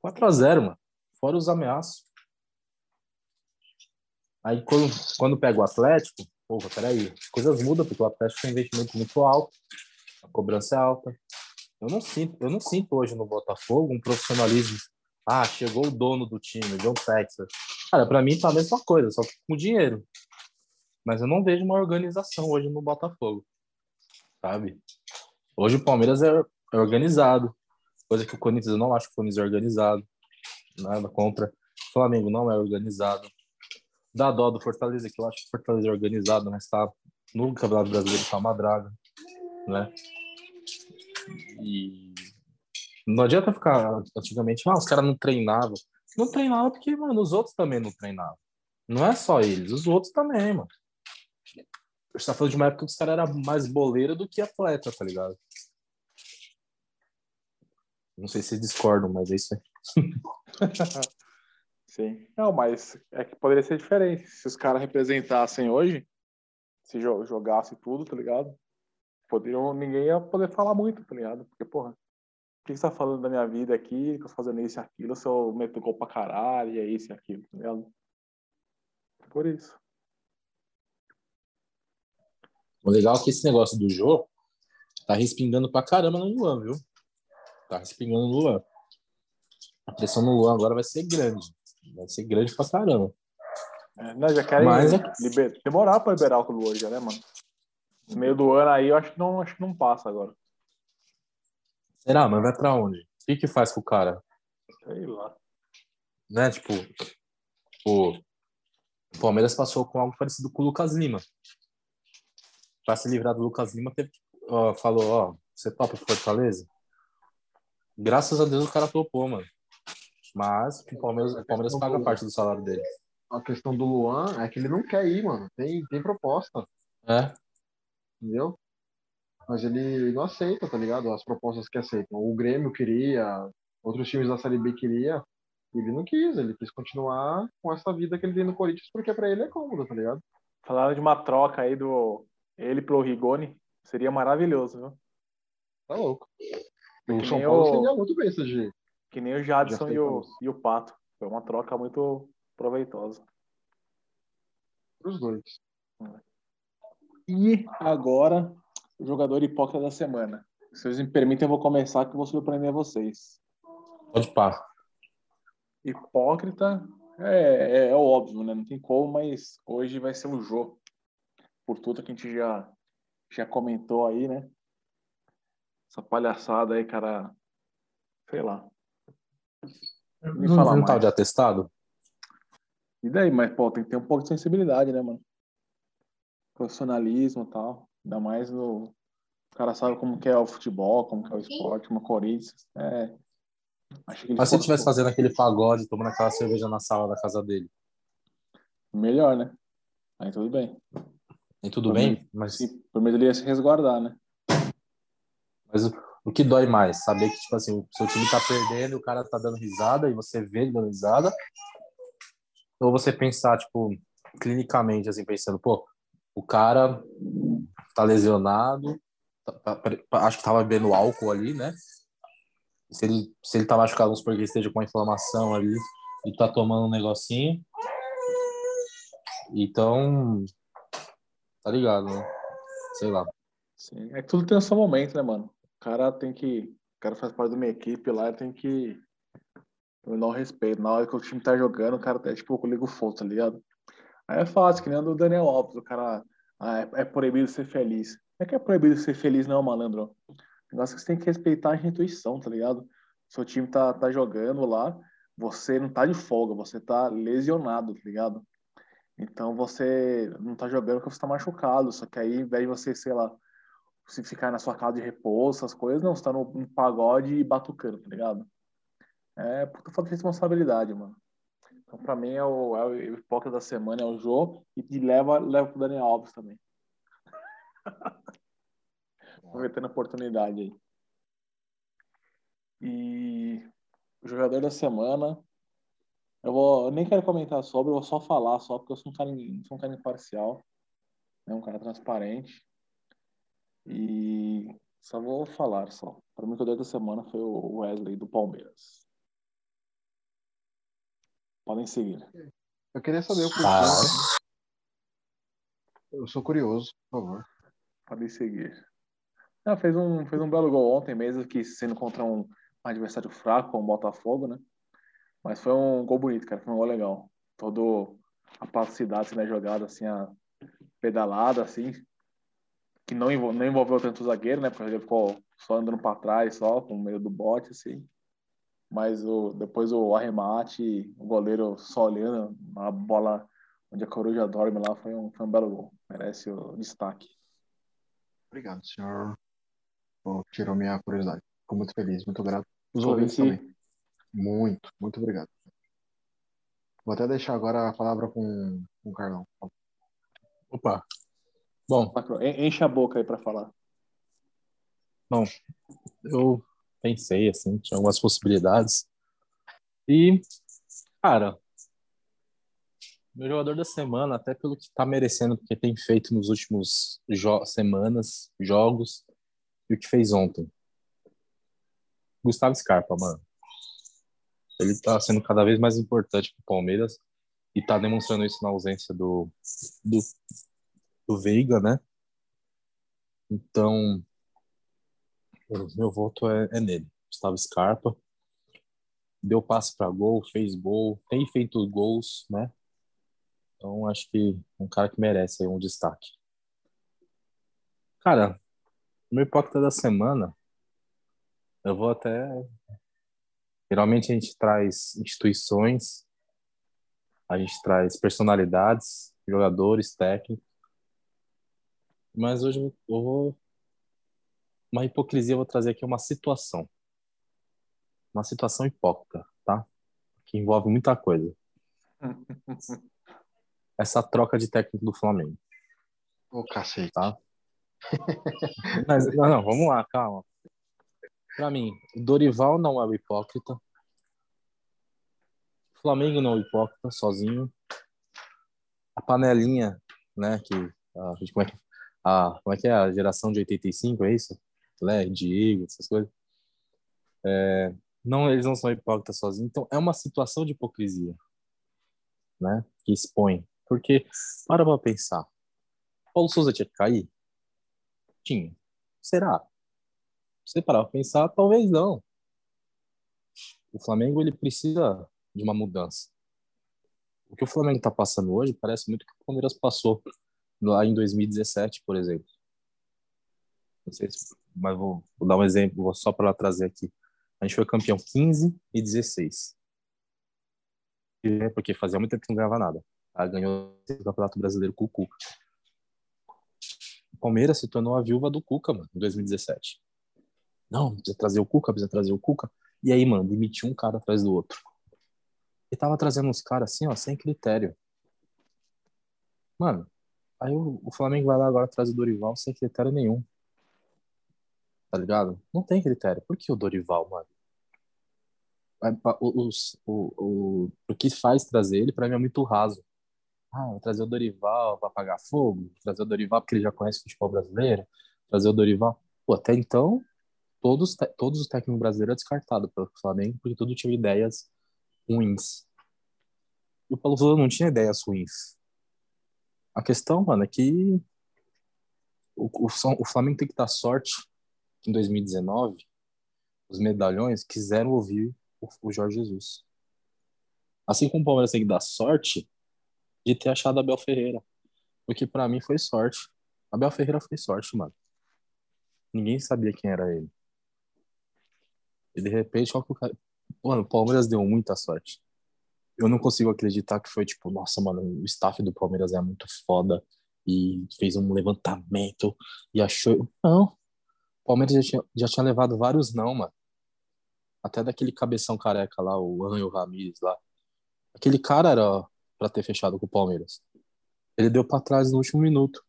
4 a 0 mano. Fora os ameaços. Aí quando, quando pega o Atlético, porra, peraí, as coisas mudam, porque o Atlético tem investimento muito alto, a cobrança é alta. Eu não sinto, eu não sinto hoje no Botafogo um profissionalismo. Ah, chegou o dono do time, John Texas. Cara, pra mim tá a mesma coisa, só com dinheiro. Mas eu não vejo uma organização hoje no Botafogo, sabe? Hoje o Palmeiras é, é organizado, coisa que o Corinthians eu não acho que o Corinthians é organizado. Nada contra. O Flamengo não é organizado. Dá dó do Fortaleza, que eu acho que o Fortaleza é organizado, mas tá no Campeonato Brasileiro tá uma draga, né? E não adianta ficar antigamente, ah, os caras não treinavam. Não treinava porque, mano, os outros também não treinavam. Não é só eles, os outros também, mano. A gente tá falando de uma época que os caras eram mais boleiro do que atleta, tá ligado? Não sei se vocês discordam, mas é isso aí. Sim. Não, mas é que poderia ser diferente. Se os caras representassem hoje, se jo jogasse tudo, tá ligado? Poderiam, ninguém ia poder falar muito, tá ligado? Porque, porra, que você tá falando da minha vida aqui, que eu tô fazendo isso e aquilo, se eu meto gol pra caralho, e é isso e aquilo, tá ligado? Por isso. O legal é que esse negócio do jogo tá respingando pra caramba no Luan, viu? Tá respingando no Luan. A pressão no Luan agora vai ser grande. Vai ser grande pra caramba. É, não, já querem Mas é- liber- demorar pra liberar o Luan já, né, mano? No meio do ano aí, eu acho que não, acho que não passa agora. Será? Mas vai pra onde? O que que faz com o cara? Sei lá. Né? Tipo, o o Palmeiras passou com algo parecido com o Lucas Lima. Pra se livrar do Lucas Lima, teve, ó, falou, ó, você topa o Fortaleza? Graças a Deus o cara topou, mano. Mas o Palmeiras, o Palmeiras paga parte do salário dele. A questão do Luan é que ele não quer ir, mano. Tem, tem proposta, É, entendeu? Mas ele não aceita, tá ligado? As propostas que aceitam. O Grêmio queria, outros times da Série B queria. Ele não quis, ele quis continuar com essa vida que ele tem no Corinthians, porque pra ele é cômodo, tá ligado? Falaram de uma troca aí do ele pro Rigoni. Seria maravilhoso, viu? Tá louco. Que O São nem Paulo o- seria muito besta de. Que nem o Jadson e o, e o Pato. Foi uma troca muito proveitosa. Os dois. E agora, jogador hipócrita da semana. Se vocês me permitem, eu vou começar que eu vou surpreender vocês. pode pá. Hipócrita é, é, é óbvio, né? Não tem como, mas hoje vai ser o Jô. Por tudo que a gente já, já comentou aí, né? Essa palhaçada aí, cara. Sei lá. Me Não, fala não de atestado? E daí? Mas, pô, tem que ter um pouco de sensibilidade, né, mano? Profissionalismo e tal. Ainda mais no. O cara sabe como que é o futebol, como que é o esporte, uma Corinthians. É. Acho que Mas se ele estivesse fazendo aquele pagode, tomando aquela cerveja na sala da casa dele, Melhor, né? Aí tudo bem. tem tudo bem? Mas, Sim, pelo menos ele ia se resguardar, né? mas o, o que dói mais? Saber que, tipo assim, o seu time tá perdendo e o cara tá dando risada e você vê ele dando risada? Ou você pensar, tipo, clinicamente, assim, pensando, pô, o cara tá lesionado, tá- tá- acho que tava bebendo álcool ali, né? Se ele, se ele tá machucado, vamos supor que ele esteja com uma inflamação ali e tá tomando um negocinho. Então, tá ligado, né? Sei lá. Sim. É que tudo tem o seu momento, né, mano? O cara tem que. O cara faz parte de uma equipe lá, tem que dar o respeito. Na hora que o time tá jogando, o cara tá tipo, liga o fogo, tá ligado? Aí é fácil, que nem o Daniel Alves, o cara. Ah, é, é proibido ser feliz. Não é que é proibido ser feliz, não, malandro. O negócio é que você tem que respeitar a intuição, tá ligado? Seu time tá, tá jogando lá, você não tá de folga, você tá lesionado, tá ligado? Então você não tá jogando porque você tá machucado. Só que aí, ao invés de você, sei lá, se ficar na sua casa de repouso, essas coisas, não, você tá no, no pagode e batucando, tá ligado? É puta falta de responsabilidade, mano. Então, pra mim, é o, é o hipócrita da semana, é o Jô, e, e leva, leva pro Daniel Alves também. Aproveitando a oportunidade aí. E o jogador da semana, eu vou, eu nem quero comentar sobre, eu vou só falar só, porque eu sou um cara, sou um cara imparcial, né, um cara transparente. E só vou falar só. Para mim, o jogador da semana foi o Wesley do Palmeiras. Podem seguir. Eu queria saber o porquê. Tá. Eu sou curioso, por favor. Podem seguir. Não, fez, um, fez um belo gol ontem mesmo, que sendo contra um, um adversário fraco, como o Botafogo, né? Mas foi um gol bonito, cara. Foi um gol legal. Todo a plasticidade assim, na jogada, assim, a pedalada, assim, que não, envol- não envolveu tanto o zagueiro, né? Porque ele ficou só andando para trás, só, com meio do bote, assim. Mas o, depois o arremate, o goleiro só olhando, a bola onde a coruja dorme lá, foi um, foi um belo gol. Merece o destaque. Obrigado, senhor. Tirou minha curiosidade. Fico muito feliz, muito grato. Os ouvintes também. Muito, muito obrigado. Vou até deixar agora a palavra com, com o Carlão. Opa. Bom, Enche a boca aí para falar. eu pensei, assim, tinha algumas possibilidades. E, cara, meu jogador da semana, até pelo que tá merecendo, porque tem feito nos últimos jo semanas, jogos, e o que fez ontem. Gustavo Scarpa, mano. Ele tá sendo cada vez mais importante pro Palmeiras e tá demonstrando isso na ausência do, do, do Veiga, né? Então, meu voto é, é nele. Gustavo Scarpa. Deu passe para gol, fez gol, tem feito gols, né? Então acho que um cara que merece aí um destaque. Cara, meu hipócrita da semana, eu vou até. Geralmente a gente traz instituições, a gente traz personalidades, jogadores, técnicos. Mas hoje eu vou uma hipocrisia, eu vou trazer aqui uma situação. Uma situação hipócrita, tá? Que envolve muita coisa. Essa troca de técnico do Flamengo, Ô, cacete. tá? Mas, não, não, vamos lá, calma. Pra mim, Dorival não é o hipócrita. Flamengo não é o hipócrita, sozinho. A panelinha, né, que... A, como, é que a, como é que é? A geração de 85, é isso? Lé, Diego, essas coisas. É, não, eles não são hipócritas sozinhos. Então, é uma situação de hipocrisia, né? Que expõe. Porque, para pra pensar. Paulo Souza tinha que cair? Tinha. Será? Se você parar pra pensar, talvez não. O Flamengo, ele precisa de uma mudança. O que o Flamengo tá passando hoje parece muito que o Palmeiras passou lá em 2017, por exemplo. Não sei se, mas vou, vou dar um exemplo, só para trazer aqui. A gente foi campeão 15 e 16. E, Porque fazia muito tempo que não ganhava nada. Aí ganhou o Campeonato Brasileiro com o Cuca. O Palmeiras se tornou a viúva do Cuca, mano, em 2017. Não, precisa trazer o Cuca, precisa trazer o Cuca. E aí, mano, demitiu um cara atrás do outro. E tava trazendo uns caras assim, ó, sem critério. Mano, aí o, o Flamengo vai lá agora traz o Dorival sem critério nenhum. Tá ligado? Não tem critério. Por que o Dorival, mano? Pa- o- O, o, o que faz trazer ele, pra mim, é muito raso. Ah, trazer o Dorival pra apagar fogo, trazer o Dorival porque ele já conhece o futebol brasileiro, trazer o Dorival. Pô, até então, todos, todos os técnicos brasileiros é descartado pelo Flamengo, porque tudo tinha ideias ruins. E o Paulo Souza não tinha ideias ruins. A questão, mano, é que o, o, o Flamengo tem que dar sorte em 2019 os medalhões quiseram ouvir o, o Jorge Jesus. Assim como o Palmeiras tem que dar sorte de ter achado Abel Ferreira. Porque pra mim foi sorte. Abel Ferreira foi sorte, mano. Ninguém sabia quem era ele. E de repente, olha o cara... Mano, o Palmeiras deu muita sorte. Eu não consigo acreditar que foi tipo, nossa, mano, o staff do Palmeiras é muito foda e fez um levantamento e achou. Não. Palmeiras já tinha, já tinha levado vários não, mano. Até daquele cabeção careca lá, o Anjo Ramírez lá. Aquele cara era pra ter fechado com o Palmeiras. Ele deu pra trás no último minuto.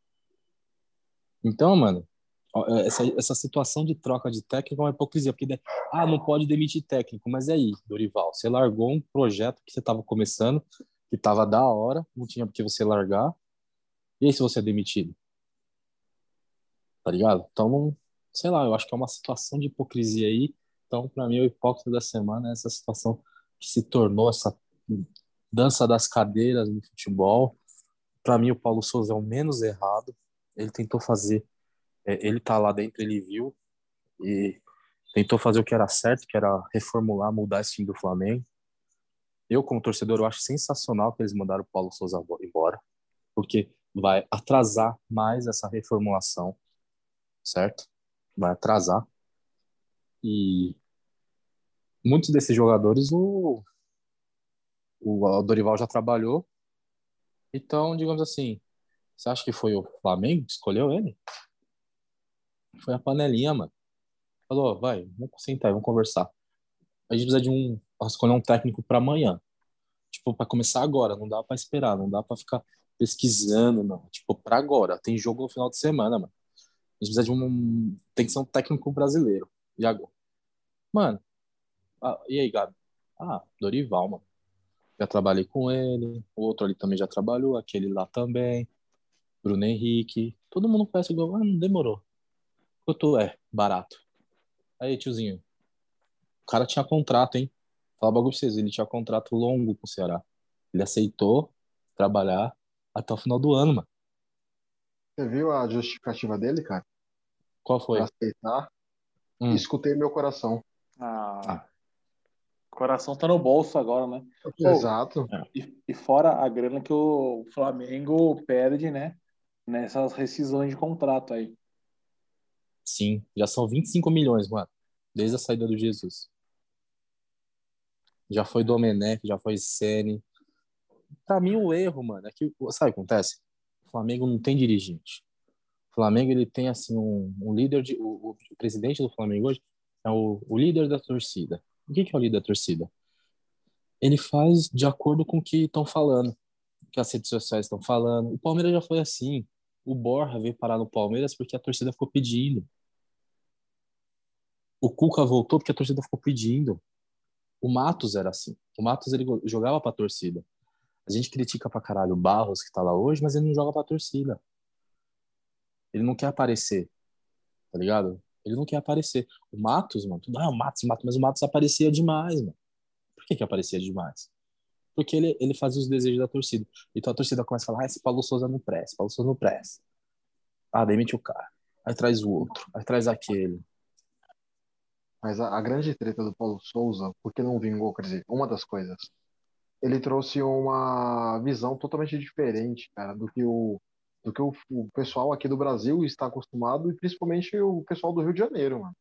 Então, mano, ó, essa, essa situação de troca de técnico é uma hipocrisia, porque ah, não pode demitir técnico, mas e aí, Dorival, você largou um projeto que você estava começando, que estava da hora, não tinha por que você largar, e aí se você é demitido? Tá ligado? Então, sei lá, eu acho que é uma situação de hipocrisia aí, então, pra mim, o hipócrita da semana é essa situação que se tornou essa dança das cadeiras no futebol. Pra mim, o Paulo Souza é o menos errado, ele tentou fazer, é, ele tá lá dentro, ele viu, e tentou fazer o que era certo, que era reformular, mudar esse time do Flamengo. Eu, como torcedor, eu acho sensacional que eles mandaram o Paulo Souza embora, porque vai atrasar mais essa reformulação, certo? Vai atrasar. E muitos desses jogadores o, o Dorival já trabalhou. Então, digamos assim, você acha que foi o Flamengo que escolheu ele? Foi a panelinha, mano. Falou, vai, vamos sentar, vamos conversar. A gente precisa de um, escolher um técnico para amanhã. Tipo, para começar agora, não dá para esperar, não dá para ficar pesquisando, não. Tipo, para agora, tem jogo no final de semana, mano. A gente precisa de um, tem que ser um técnico brasileiro. Agora? Mano, ah, e aí, Gabi? Ah, Dorival, mano. Já trabalhei com ele, o outro ali também já trabalhou, aquele lá também. Bruno Henrique. Todo mundo conhece Gol. Ah, não demorou. Quanto é? Barato. Aí, tiozinho. O cara tinha contrato, hein? Fala bagulho pra vocês. Ele tinha contrato longo com o Ceará. Ele aceitou trabalhar até o final do ano, mano. Você viu a justificativa dele, cara? Qual foi? Pra aceitar. Hum. Escutei meu coração. Ah, Ah. o coração tá no bolso agora, né? Exato. E, e fora a grana que o Flamengo perde, né? Nessas rescisões de contrato aí. Sim, já são 25 milhões, mano. Desde a saída do Jesus. Já foi Domenech, já foi Sene. Pra mim, o erro, mano, é que, sabe o que acontece? O Flamengo não tem dirigente. O Flamengo, ele tem, assim, um, um líder de. O, o presidente do Flamengo hoje é o, o líder da torcida. O que, que é o líder da torcida? Ele faz de acordo com o que estão falando, o que as redes sociais estão falando. O Palmeiras já foi assim. O Borja veio parar no Palmeiras porque a torcida ficou pedindo. O Cuca voltou porque a torcida ficou pedindo. O Matos era assim. O Matos ele jogava pra torcida. A gente critica pra caralho o Barros que tá lá hoje, mas ele não joga pra torcida. Ele não quer aparecer. Tá ligado? Ele não quer aparecer. O Matos, mano, tudo, ah, o Matos, o Matos, mas o Matos aparecia demais, mano. Por que que aparecia demais? Porque ele, ele fazia os desejos da torcida. Então a torcida começa a falar, ah, esse Paulo Souza não presta, Paulo Souza não presta. Ah, demite o cara. Aí traz o outro, aí traz aquele. Mas a, a grande treta do Paulo Souza, porque não vingou, quer dizer, uma das coisas, ele trouxe uma visão totalmente diferente, cara, do que o, do que o, o pessoal aqui do Brasil está acostumado, e principalmente o pessoal do Rio de Janeiro, mano.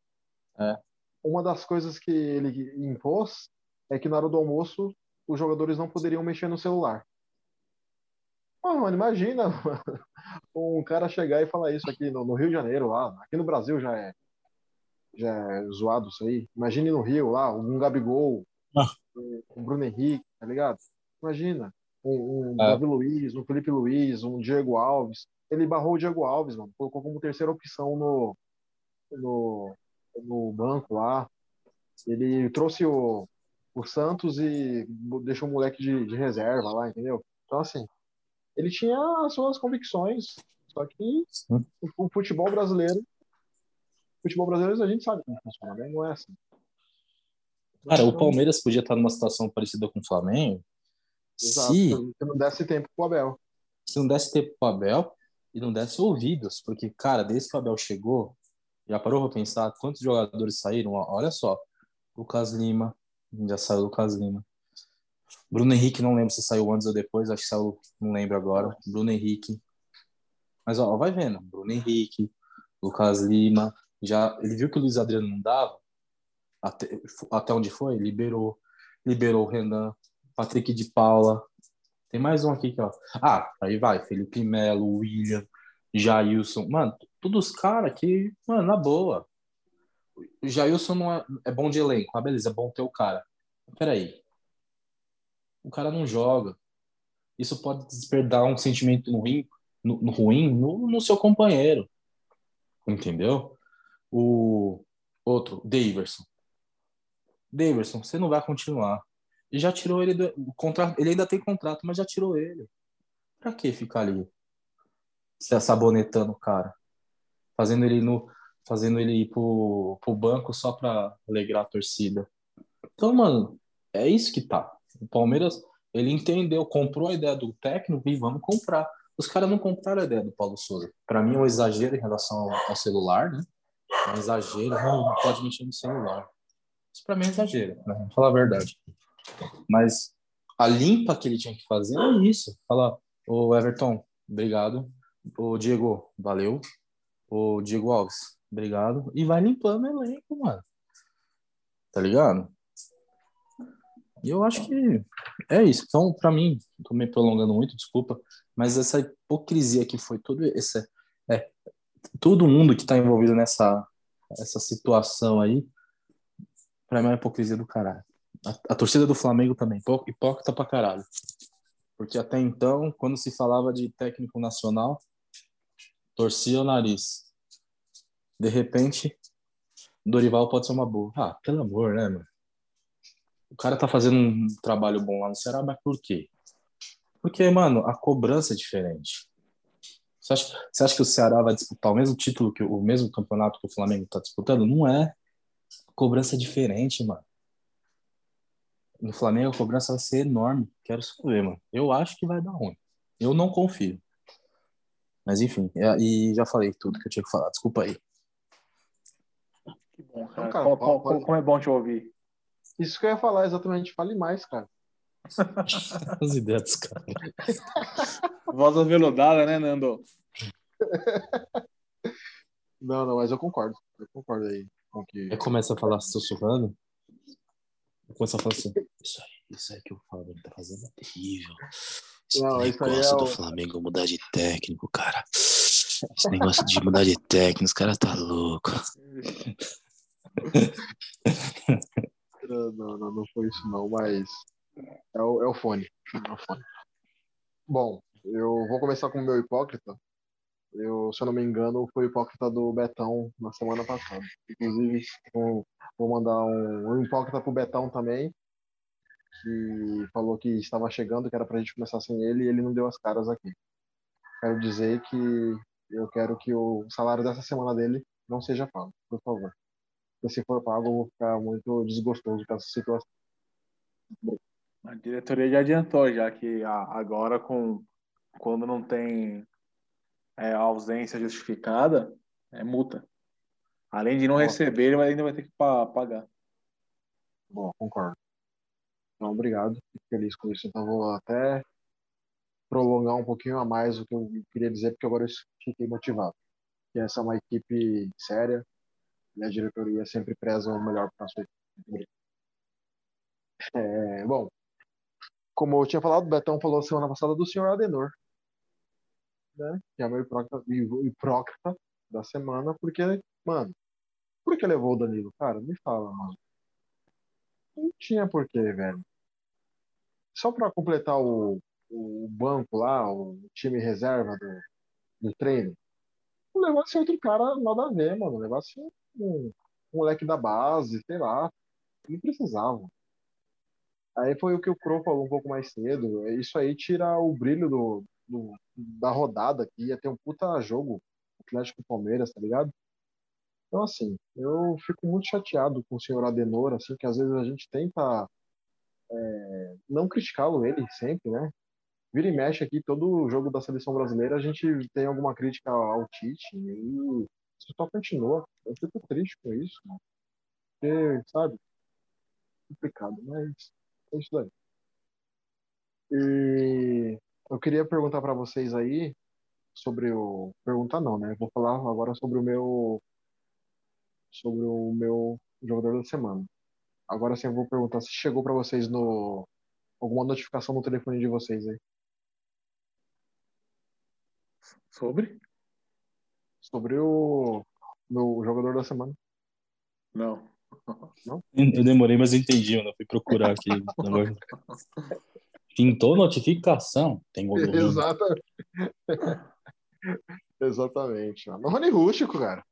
É. Uma das coisas que ele impôs é que na hora do almoço os jogadores não poderiam mexer no celular. Ah, mano, imagina mano, um cara chegar e falar isso aqui no, no Rio de Janeiro, lá. Aqui no Brasil já é, já é zoado isso aí. Imagine no Rio, lá, um Gabigol, Ah. um Bruno Henrique, tá ligado? Imagina. Um, um Ah. Davi Luiz, um Felipe Luiz, um Diego Alves. Ele barrou o Diego Alves, mano. Colocou como terceira opção no, no, no banco lá. Ele trouxe o, o Santos e deixou o moleque de, de reserva lá, entendeu? Então, assim, ele tinha as suas convicções, só que Sim. o, o futebol brasileiro, o futebol brasileiro a gente sabe como funciona, né? Não é assim. Cara, o Palmeiras podia estar numa situação parecida com o Flamengo exato, se, se não desse tempo pro Abel. se não desse tempo pro Abel e não desse ouvidos. Porque, cara, desde que o Abel chegou, já parou pra pensar quantos jogadores saíram? Olha só, Lucas Lima, já saiu o Lucas Lima. Bruno Henrique, não lembro se saiu antes ou depois, acho que saiu, não lembro agora. Bruno Henrique. Mas, ó, vai vendo. Bruno Henrique, Lucas Lima. Já, ele viu que o Luiz Adriano não dava, até, até onde foi, liberou. Liberou o Renan, Patrick de Paula. Tem mais um aqui, que, ó. Ah, aí vai, Felipe Melo, William, Jailson. Mano, todos os caras que, mano, na boa. O Jailson não é, é bom de elenco. Ah, beleza, é bom ter o cara. Peraí. O cara não joga. Isso pode despertar um sentimento ruim no, no ruim no, no seu companheiro. Entendeu? O outro, Daverson. Daverson, você não vai continuar. E já tirou ele do contrato. Ele ainda tem contrato, mas já tirou ele. Pra que ficar ali? Se sabonetando o cara. Fazendo ele no. Fazendo ele ir pro, pro banco só pra alegrar a torcida. Então, mano, é isso que tá. O Palmeiras, ele entendeu, comprou a ideia do técnico e vamos comprar. Os caras não compraram a ideia do Paulo Souza. Para mim é um exagero em relação ao, ao celular, né? É um exagero, não, não pode mexer no celular. Isso para mim é exagero, né? Vou falar a verdade. Mas a limpa que ele tinha que fazer é isso. Falar, ô Everton, obrigado. Ô Diego, valeu. Ô Diego Alves, obrigado. E vai limpando o elenco, mano. Tá ligado? E eu acho que é isso. Então, pra mim, tô me prolongando muito, desculpa, mas essa hipocrisia que foi todo esse. É, todo mundo que tá envolvido nessa essa situação aí, pra mim é uma hipocrisia do caralho. A, a torcida do Flamengo também, hipó- hipócrita pra caralho. Porque até então, quando se falava de técnico nacional, torcia o nariz. De repente, Dorival pode ser uma boa. Ah, pelo amor, né, mano? O cara tá fazendo um trabalho bom lá no Ceará, mas por quê? Porque, mano, a cobrança é diferente. Você acha, você acha que o Ceará vai disputar o mesmo título, que o mesmo campeonato que o Flamengo tá disputando? Não é. Cobrança diferente, mano. No Flamengo a cobrança vai ser enorme. Quero só ver, mano. Eu acho que vai dar ruim. Eu não confio. Mas enfim, é- e já falei tudo que eu tinha que falar. Desculpa aí. Que bom, cara. Não, cara, como, pode- como- como é bom te ouvir. Isso que eu ia falar exatamente. Fale mais, cara. As ideias dos caras. Voz aveludada, né, Nando? Não, não, mas eu concordo. Eu concordo aí com que. Aí começa a falar sussurrando. Começa a falar assim. Isso aí, isso aí que o Flamengo tá fazendo é terrível. Esse Não, negócio é do o- Flamengo mudar de técnico, cara. Esse negócio de mudar de técnico, os caras tá louco. Não, não, não, não foi isso não, mas é o, é o fone. É o fone. Bom, eu vou começar com o meu hipócrita. Eu, se eu não me engano, foi o hipócrita do Betão na semana passada. Inclusive, vou, mandar um, um hipócrita pro Betão também, que falou que estava chegando, que era pra gente começar sem ele, e ele não deu as caras aqui. Quero dizer que eu quero que o salário dessa semana dele não seja pago, por favor. Porque se for pago, eu vou ficar muito desgostoso com essa situação. A diretoria já adiantou, já que agora, com, quando não tem é, ausência justificada, é multa. Além de não receber, ele ainda vai ter que pa- pagar. Bom, concordo. Então, obrigado. Fico feliz com isso. Então, vou até prolongar um pouquinho a mais o que eu queria dizer, porque agora eu fiquei motivado. Que essa é uma equipe séria e a diretoria sempre preza o melhor para a sua equipe. É, bom, como eu tinha falado, o Betão falou semana passada do senhor Adenor, né? Que é meu hipócrita, da semana, porque, mano, por que levou o Danilo? Cara, me fala, mano. Não tinha porquê, velho. Só pra completar o, o banco lá, o time reserva do, do treino. Levasse outro cara nada a ver, mano. Levasse um, um moleque da base, sei lá. Não precisava. Aí foi o que o Pro falou um pouco mais cedo. Isso aí tira o brilho do, do- da rodada, que ia ter um puta jogo Atlético Palmeiras, tá ligado? Então, assim, eu fico muito chateado com o senhor Adenor, assim, que às vezes a gente tenta é, não criticá-lo ele sempre, né? Vira e mexe aqui, todo jogo da seleção brasileira a gente tem alguma crítica ao Tite e isso só continua. Eu fico triste com isso, né? porque, sabe, complicado, mas é isso daí. E eu queria perguntar para vocês aí sobre o. Perguntar não, né? Vou falar agora sobre o meu. Sobre o meu jogador da semana. Agora sim eu vou perguntar se chegou para vocês no. Alguma notificação no telefone de vocês aí. Sobre? Sobre o meu jogador da semana. Não. Eu demorei, mas entendi, mano. Eu fui procurar aqui. Pintou notificação. Tem gol do Rony. Exata... Exatamente. mano. Rony Rústico, cara.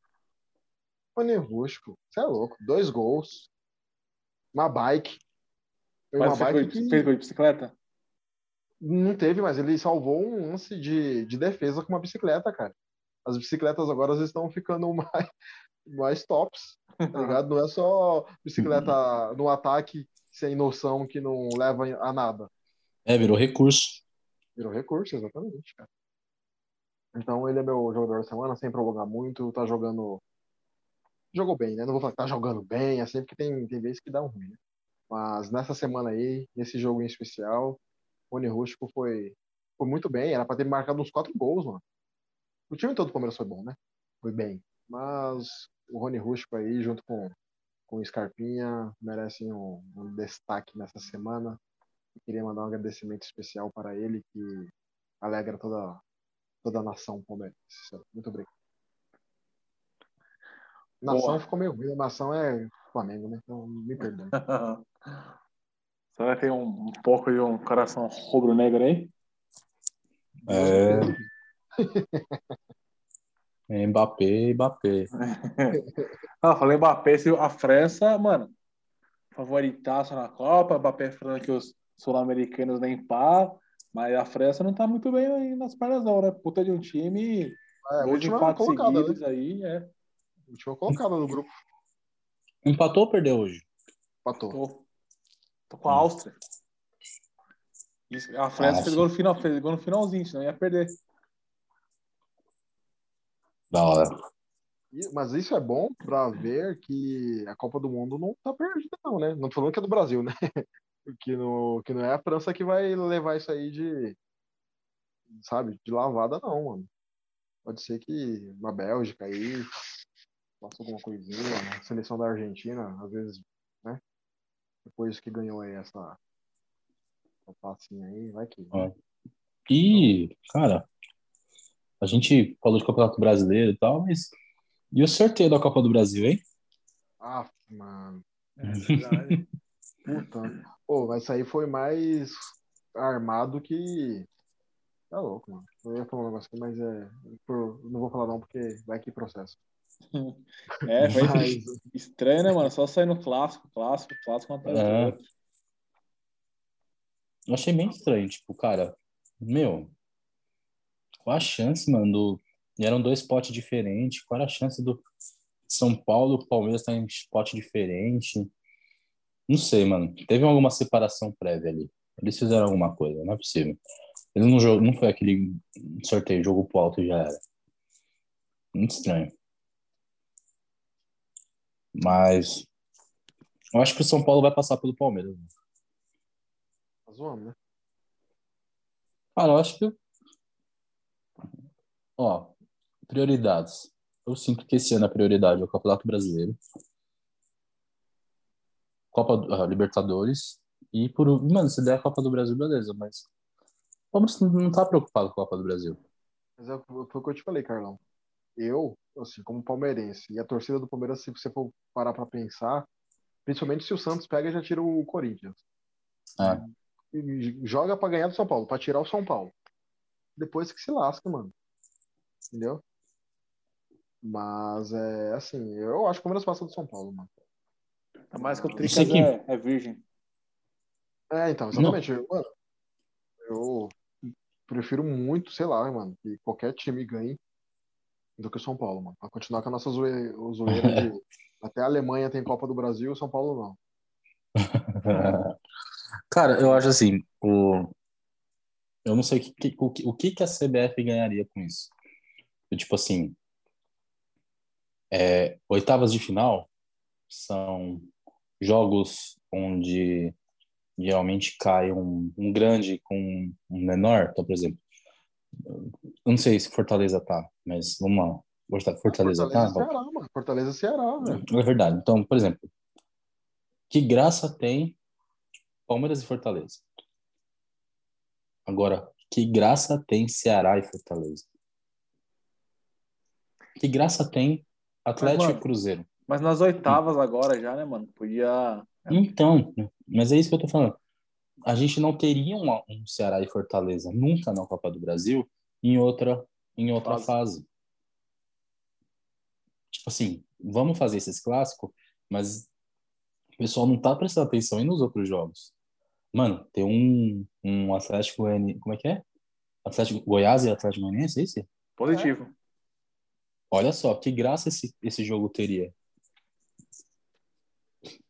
Rony Rústico. Você é louco. Dois gols. Uma bike. Mas uma você bike foi, que fez gol de bicicleta? não teve, mas ele salvou um lance de, de defesa com uma bicicleta, cara. As bicicletas agora estão ficando mais, mais tops, tá ligado? Não é só bicicleta no ataque sem noção que não leva a nada. É, virou recurso. Virou recurso, exatamente, cara. Então ele é meu jogador da semana, sem prolongar muito, tá jogando. Jogou bem, né? Não vou falar que tá jogando bem, assim, porque tem, tem vezes que dá um ruim, né? Mas nessa semana aí, nesse jogo em especial, o Rony Rústico foi, foi muito bem, era pra ter marcado uns quatro gols, mano. O time todo do Palmeiras foi bom, né? Foi bem. Mas o Rony Rústico aí, junto com com o Scarpinha, merecem um, um destaque nessa semana. Eu queria mandar um agradecimento especial para ele, que alegra toda, toda a nação palmeirense. Muito obrigado. Nação Boa. ficou meio ruim, a nação é Flamengo, né? Então me perdoe. Você vai ter um, um pouco de um coração rubro-negro aí? É. Mbappé, Mbappé. Ah, falei Mbappé, a França, mano, favoritaço na Copa, Mbappé falando que os sul-americanos nem pá, mas a França não tá muito bem aí nas pernas não, né? Puta de um time, É, a dois última empates colocada, né? seguidos aí, é. Última colocada do grupo. Empatou ou perdeu hoje? Empatou. Tô, tô com a Áustria. A França fez gol no final, fez gol no finalzinho, senão ia perder. Da hora. Mas isso é bom pra ver que a Copa do Mundo não tá perdida, não, né? Não tô falando que é do Brasil, né? Que, no, que não é a França que vai levar isso aí de, sabe, de lavada, não, mano. Pode ser que uma Bélgica aí faça alguma coisinha, a seleção da Argentina, às vezes, né? Depois que ganhou aí essa, essa passinha aí, vai que. Ah. E, cara, a gente falou de Campeonato Brasileiro e tal, mas. E o sorteio da Copa do Brasil, hein? Ah, mano. É verdade. Puta. Pô, mas isso aí foi mais armado que. Tá louco, mano. Eu ia falar um negócio aqui, mas é. por- Não vou falar não, porque vai que processo. É, foi Mas, estranho, né, mano? Só sair no clássico, clássico, clássico atrás do É. Eu achei bem estranho, tipo, cara, meu, qual a chance, mano, do... E eram dois potes diferentes, qual era a chance do São Paulo, o Palmeiras tá em pote diferente? Não sei, mano, teve alguma separação prévia ali, eles fizeram alguma coisa, não é possível. Eles não, jog... não foi aquele sorteio, jogo pro alto e já era. Muito estranho. Mas eu acho que o São Paulo vai passar pelo Palmeiras. tá zoando, né? Cara, eu acho que. Ó, prioridades. Eu sinto que esse ano a prioridade é o Campeonato Brasileiro, Copa ah, Libertadores e por. Mano, se der a Copa do Brasil, beleza, mas. O Palmeiras não- tá preocupado com a Copa do Brasil. Mas é, foi o que eu te falei, Carlão. Eu, assim, como palmeirense, e a torcida do Palmeiras, se você for parar pra pensar, principalmente se o Santos pega e já tira o Corinthians. É. Joga pra ganhar do São Paulo, pra tirar o São Paulo. Depois que se lasca, mano. Entendeu? Mas é assim, eu acho que o Palmeiras passa do São Paulo, mano. Ainda mais que o Isso Tricas aqui- é, é virgem. É, então, exatamente. Eu, mano, eu prefiro muito, sei lá, mano, que qualquer time ganhe do que o São Paulo, mano. Pra continuar com a nossa zoe- o zoeira de até a Alemanha tem Copa do Brasil, o São Paulo não. Cara, eu acho assim, o... eu não sei o que, que- o, que, o que que a CBF ganharia com isso. Eu, tipo assim, é, oitavas de final são jogos onde geralmente cai um, um grande com um menor. Então, por exemplo, eu não sei se Fortaleza tá, mas vamos lá. Forta- Fortaleza, Fortaleza tá? Ceará, mano. Fortaleza Ceará, velho. É verdade. Então, por exemplo, que graça tem Palmeiras e Fortaleza? Agora, que graça tem Ceará e Fortaleza? Que graça tem Atlético Mas, mano, e Cruzeiro? Mas nas oitavas agora já, né, mano? Podia. Então, mas é isso que eu tô falando. A gente não teria um, um Ceará e Fortaleza nunca na Copa do Brasil em outra, em outra Fase. fase. Tipo assim, vamos fazer esses clássicos, mas o pessoal não tá prestando atenção e nos outros jogos. Mano, tem um, um Atlético Goianiense, como é que é? Atlético Goiás e Atlético Goianiense, é esse? Positivo. Olha só, que graça esse, esse jogo teria.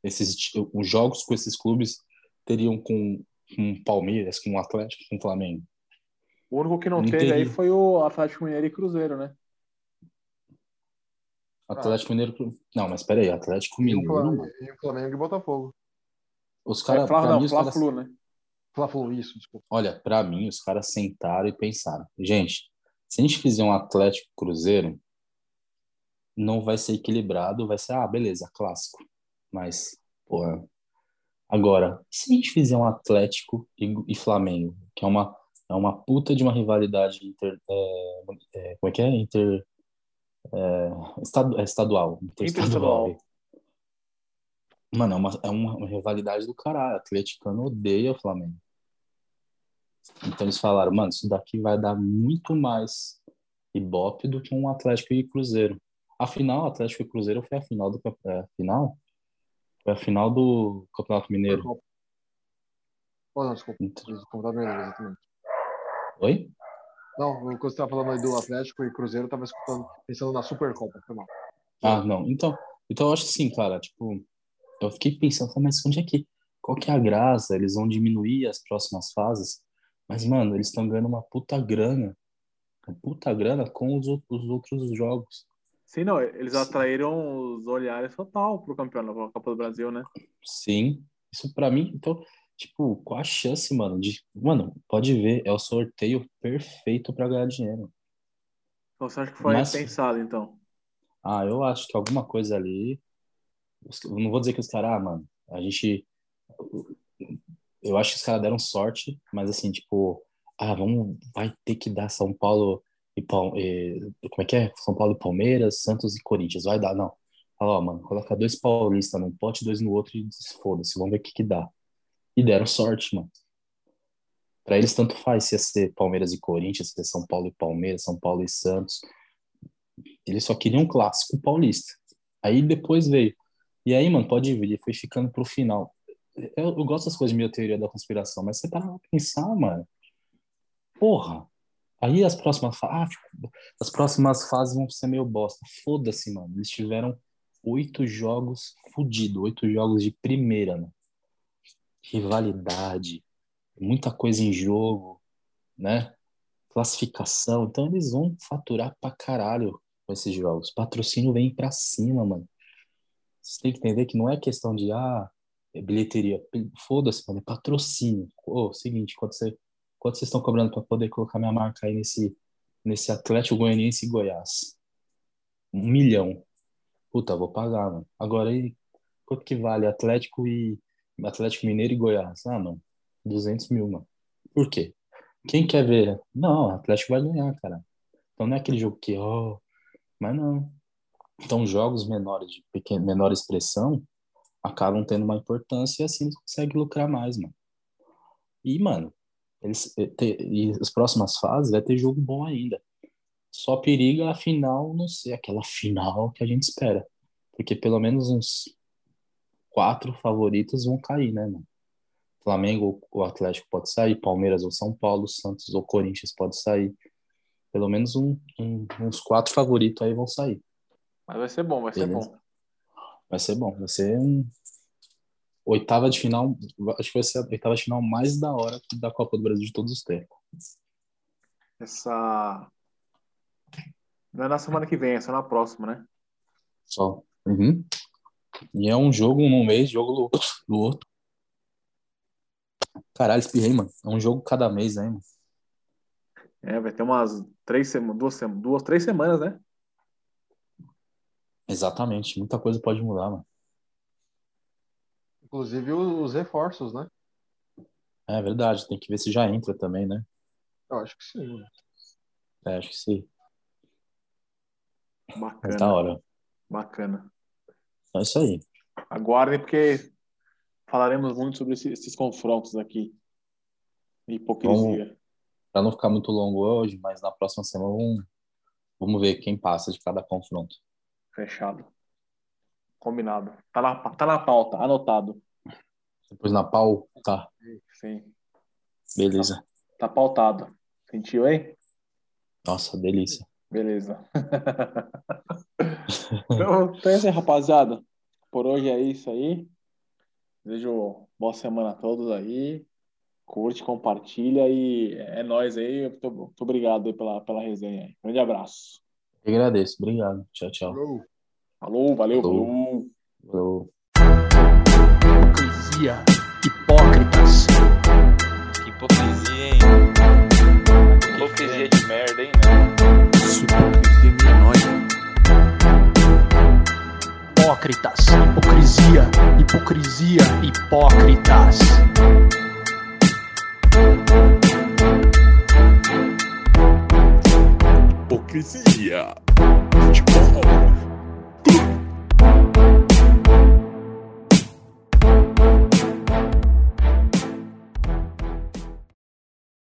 Esses, os jogos com esses clubes teriam com, com Palmeiras, com Atlético, com Flamengo. O único que não, Não teve aí teria. foi o Atlético Mineiro e Cruzeiro, né? Atlético Mineiro. Não, mas peraí, Atlético E o Mineiro. Flamengo, e o Flamengo e Botafogo. Os É, caras. Fla, pra não, mim, os Fla caras- Flu, né? Fla-Flu, isso, desculpa. Olha, pra mim, os caras sentaram e pensaram: gente, se a gente fizer um Atlético Cruzeiro, não vai ser equilibrado, vai ser, ah, beleza, clássico. Mas, porra. Agora, se a gente fizer um Atlético e, e Flamengo, que é uma, é uma puta de uma rivalidade inter, é, é, como é que é? Inter, é, é estadual. Interestadual. Mano, é uma, é uma, uma rivalidade do caralho. O atleticano odeia o Flamengo. Então eles falaram, mano, isso daqui vai dar muito mais ibope do que um Atlético e Cruzeiro. Afinal, Atlético e Cruzeiro foi a final do é, a final? Foi a final do Campeonato Mineiro. Oh, não, desculpa. Tá vendo, exatamente. Oi? Não, quando você tava falando aí do Atlético e Cruzeiro, eu tava escutando, pensando na Supercopa. Foi mal. Ah, não. Então, então eu acho assim, cara, tipo, eu fiquei pensando, mas onde é que, qual que é a graça? Eles vão diminuir as próximas fases? Mas, mano, eles estão ganhando uma puta grana. Uma puta grana com os, os outros jogos. Sim, não, eles atraíram os olhares total pro campeonato, pra Copa do Brasil, né? Sim, isso pra mim, então, tipo, qual a chance, mano, de, mano, pode ver, é o sorteio perfeito pra ganhar dinheiro. Então você acha que foi Mas- pensado, então? Ah, eu acho que alguma coisa ali, eu não vou dizer que os caras, ah, mano, a gente, eu acho que os caras deram sorte, mas assim, tipo, ah, vamos, vai ter que dar São Paulo e, Pal- e como é que é? São Paulo e Palmeiras, Santos e Corinthians, vai dar, não. Fala, ó, mano, coloca dois paulistas num pote, dois no outro e foda-se, vamos ver o que que dá. E deram sorte, mano. Pra eles tanto faz se ia ser Palmeiras e Corinthians, se ia ser São Paulo e Palmeiras, São Paulo e Santos. Eles só queriam um clássico paulista. Aí depois veio. E aí, mano, pode vir, foi ficando pro final. Eu, eu gosto das coisas de minha teoria da conspiração, mas você para pensar, mano. Porra. Aí as próximas, ah, tipo, as próximas fases vão ser meio bosta. Foda-se, mano. Eles tiveram oito jogos fudidos, oito jogos de primeira, mano. Rivalidade, muita coisa em jogo, né? Classificação. Então eles vão faturar pra caralho com esses jogos. Patrocínio vem pra cima, mano. Você tem que entender que não é questão de, ah, é bilheteria. Foda-se, mano, é patrocínio. Ô, seguinte, quanto, você, quanto vocês estão cobrando pra poder colocar minha marca aí nesse, nesse Atlético Goianiense e Goiás? Um milhão. Puta, vou pagar, mano. Agora aí, quanto que vale Atlético e Atlético Mineiro e Goiás? Ah, mano, 200 mil, mano. Por quê? Quem quer ver? Não, o Atlético vai ganhar, cara. Então não é aquele jogo que, ó, mas não. Então jogos menores de pequena, menor expressão acabam tendo uma importância e assim eles conseguem lucrar mais, mano. E, mano, eles, e te- e as próximas fases vai ter jogo bom ainda. Só periga a final não ser aquela final que a gente espera. Porque pelo menos uns quatro favoritos vão cair, né, mano? Flamengo ou Atlético pode sair, Palmeiras ou São Paulo, Santos ou Corinthians pode sair. Pelo menos um- um- uns quatro favoritos aí vão sair. Mas vai ser bom, vai ser Beleza. bom. Vai ser bom. Vai ser um... oitava de final. Acho que vai ser a oitava de final mais da hora da Copa do Brasil de todos os tempos. Essa. Não é na semana que vem, é só na próxima, né? Só. Uhum. E é um jogo num mês, jogo do outro. Caralho, espirrei, mano. É um jogo cada mês, né, mano? É, vai ter umas três semanas, duas, duas, três semanas, né? Exatamente. Muita coisa pode mudar, mano. Inclusive os reforços, né? É verdade. Tem que ver se já entra também, né? Eu acho que sim. né? É, acho que sim. Bacana, da hora. bacana. É isso aí. Aguardem, porque falaremos muito sobre esse- esses confrontos aqui. Hipocrisia. Pra não ficar muito longo hoje, mas na próxima semana vamos, vamos ver quem passa de cada confronto. Fechado. Combinado. Tá na, tá na pauta, anotado. Depois na pau, tá. Sim. Beleza. Tá pautado. Sentiu aí? Nossa, delícia. Beleza. então, então é isso aí, rapaziada. Por hoje é isso aí. Desejo boa semana a todos aí. Curte, compartilha e é nóis aí. Muito, muito obrigado aí pela, pela resenha aí. Grande abraço. Eu agradeço. Obrigado. Tchau, tchau. Falou. Falou, valeu, Falou. falou. Hipocrisia. Hipócritas. Que hipocrisia, hein? Hipocrisia de merda, hein, meu? Isso hipocrisia minha. Hipócritas. Hipocrisia. Hipocrisia, hipocrisia, hipócritas. Hipocrisia. Futebol.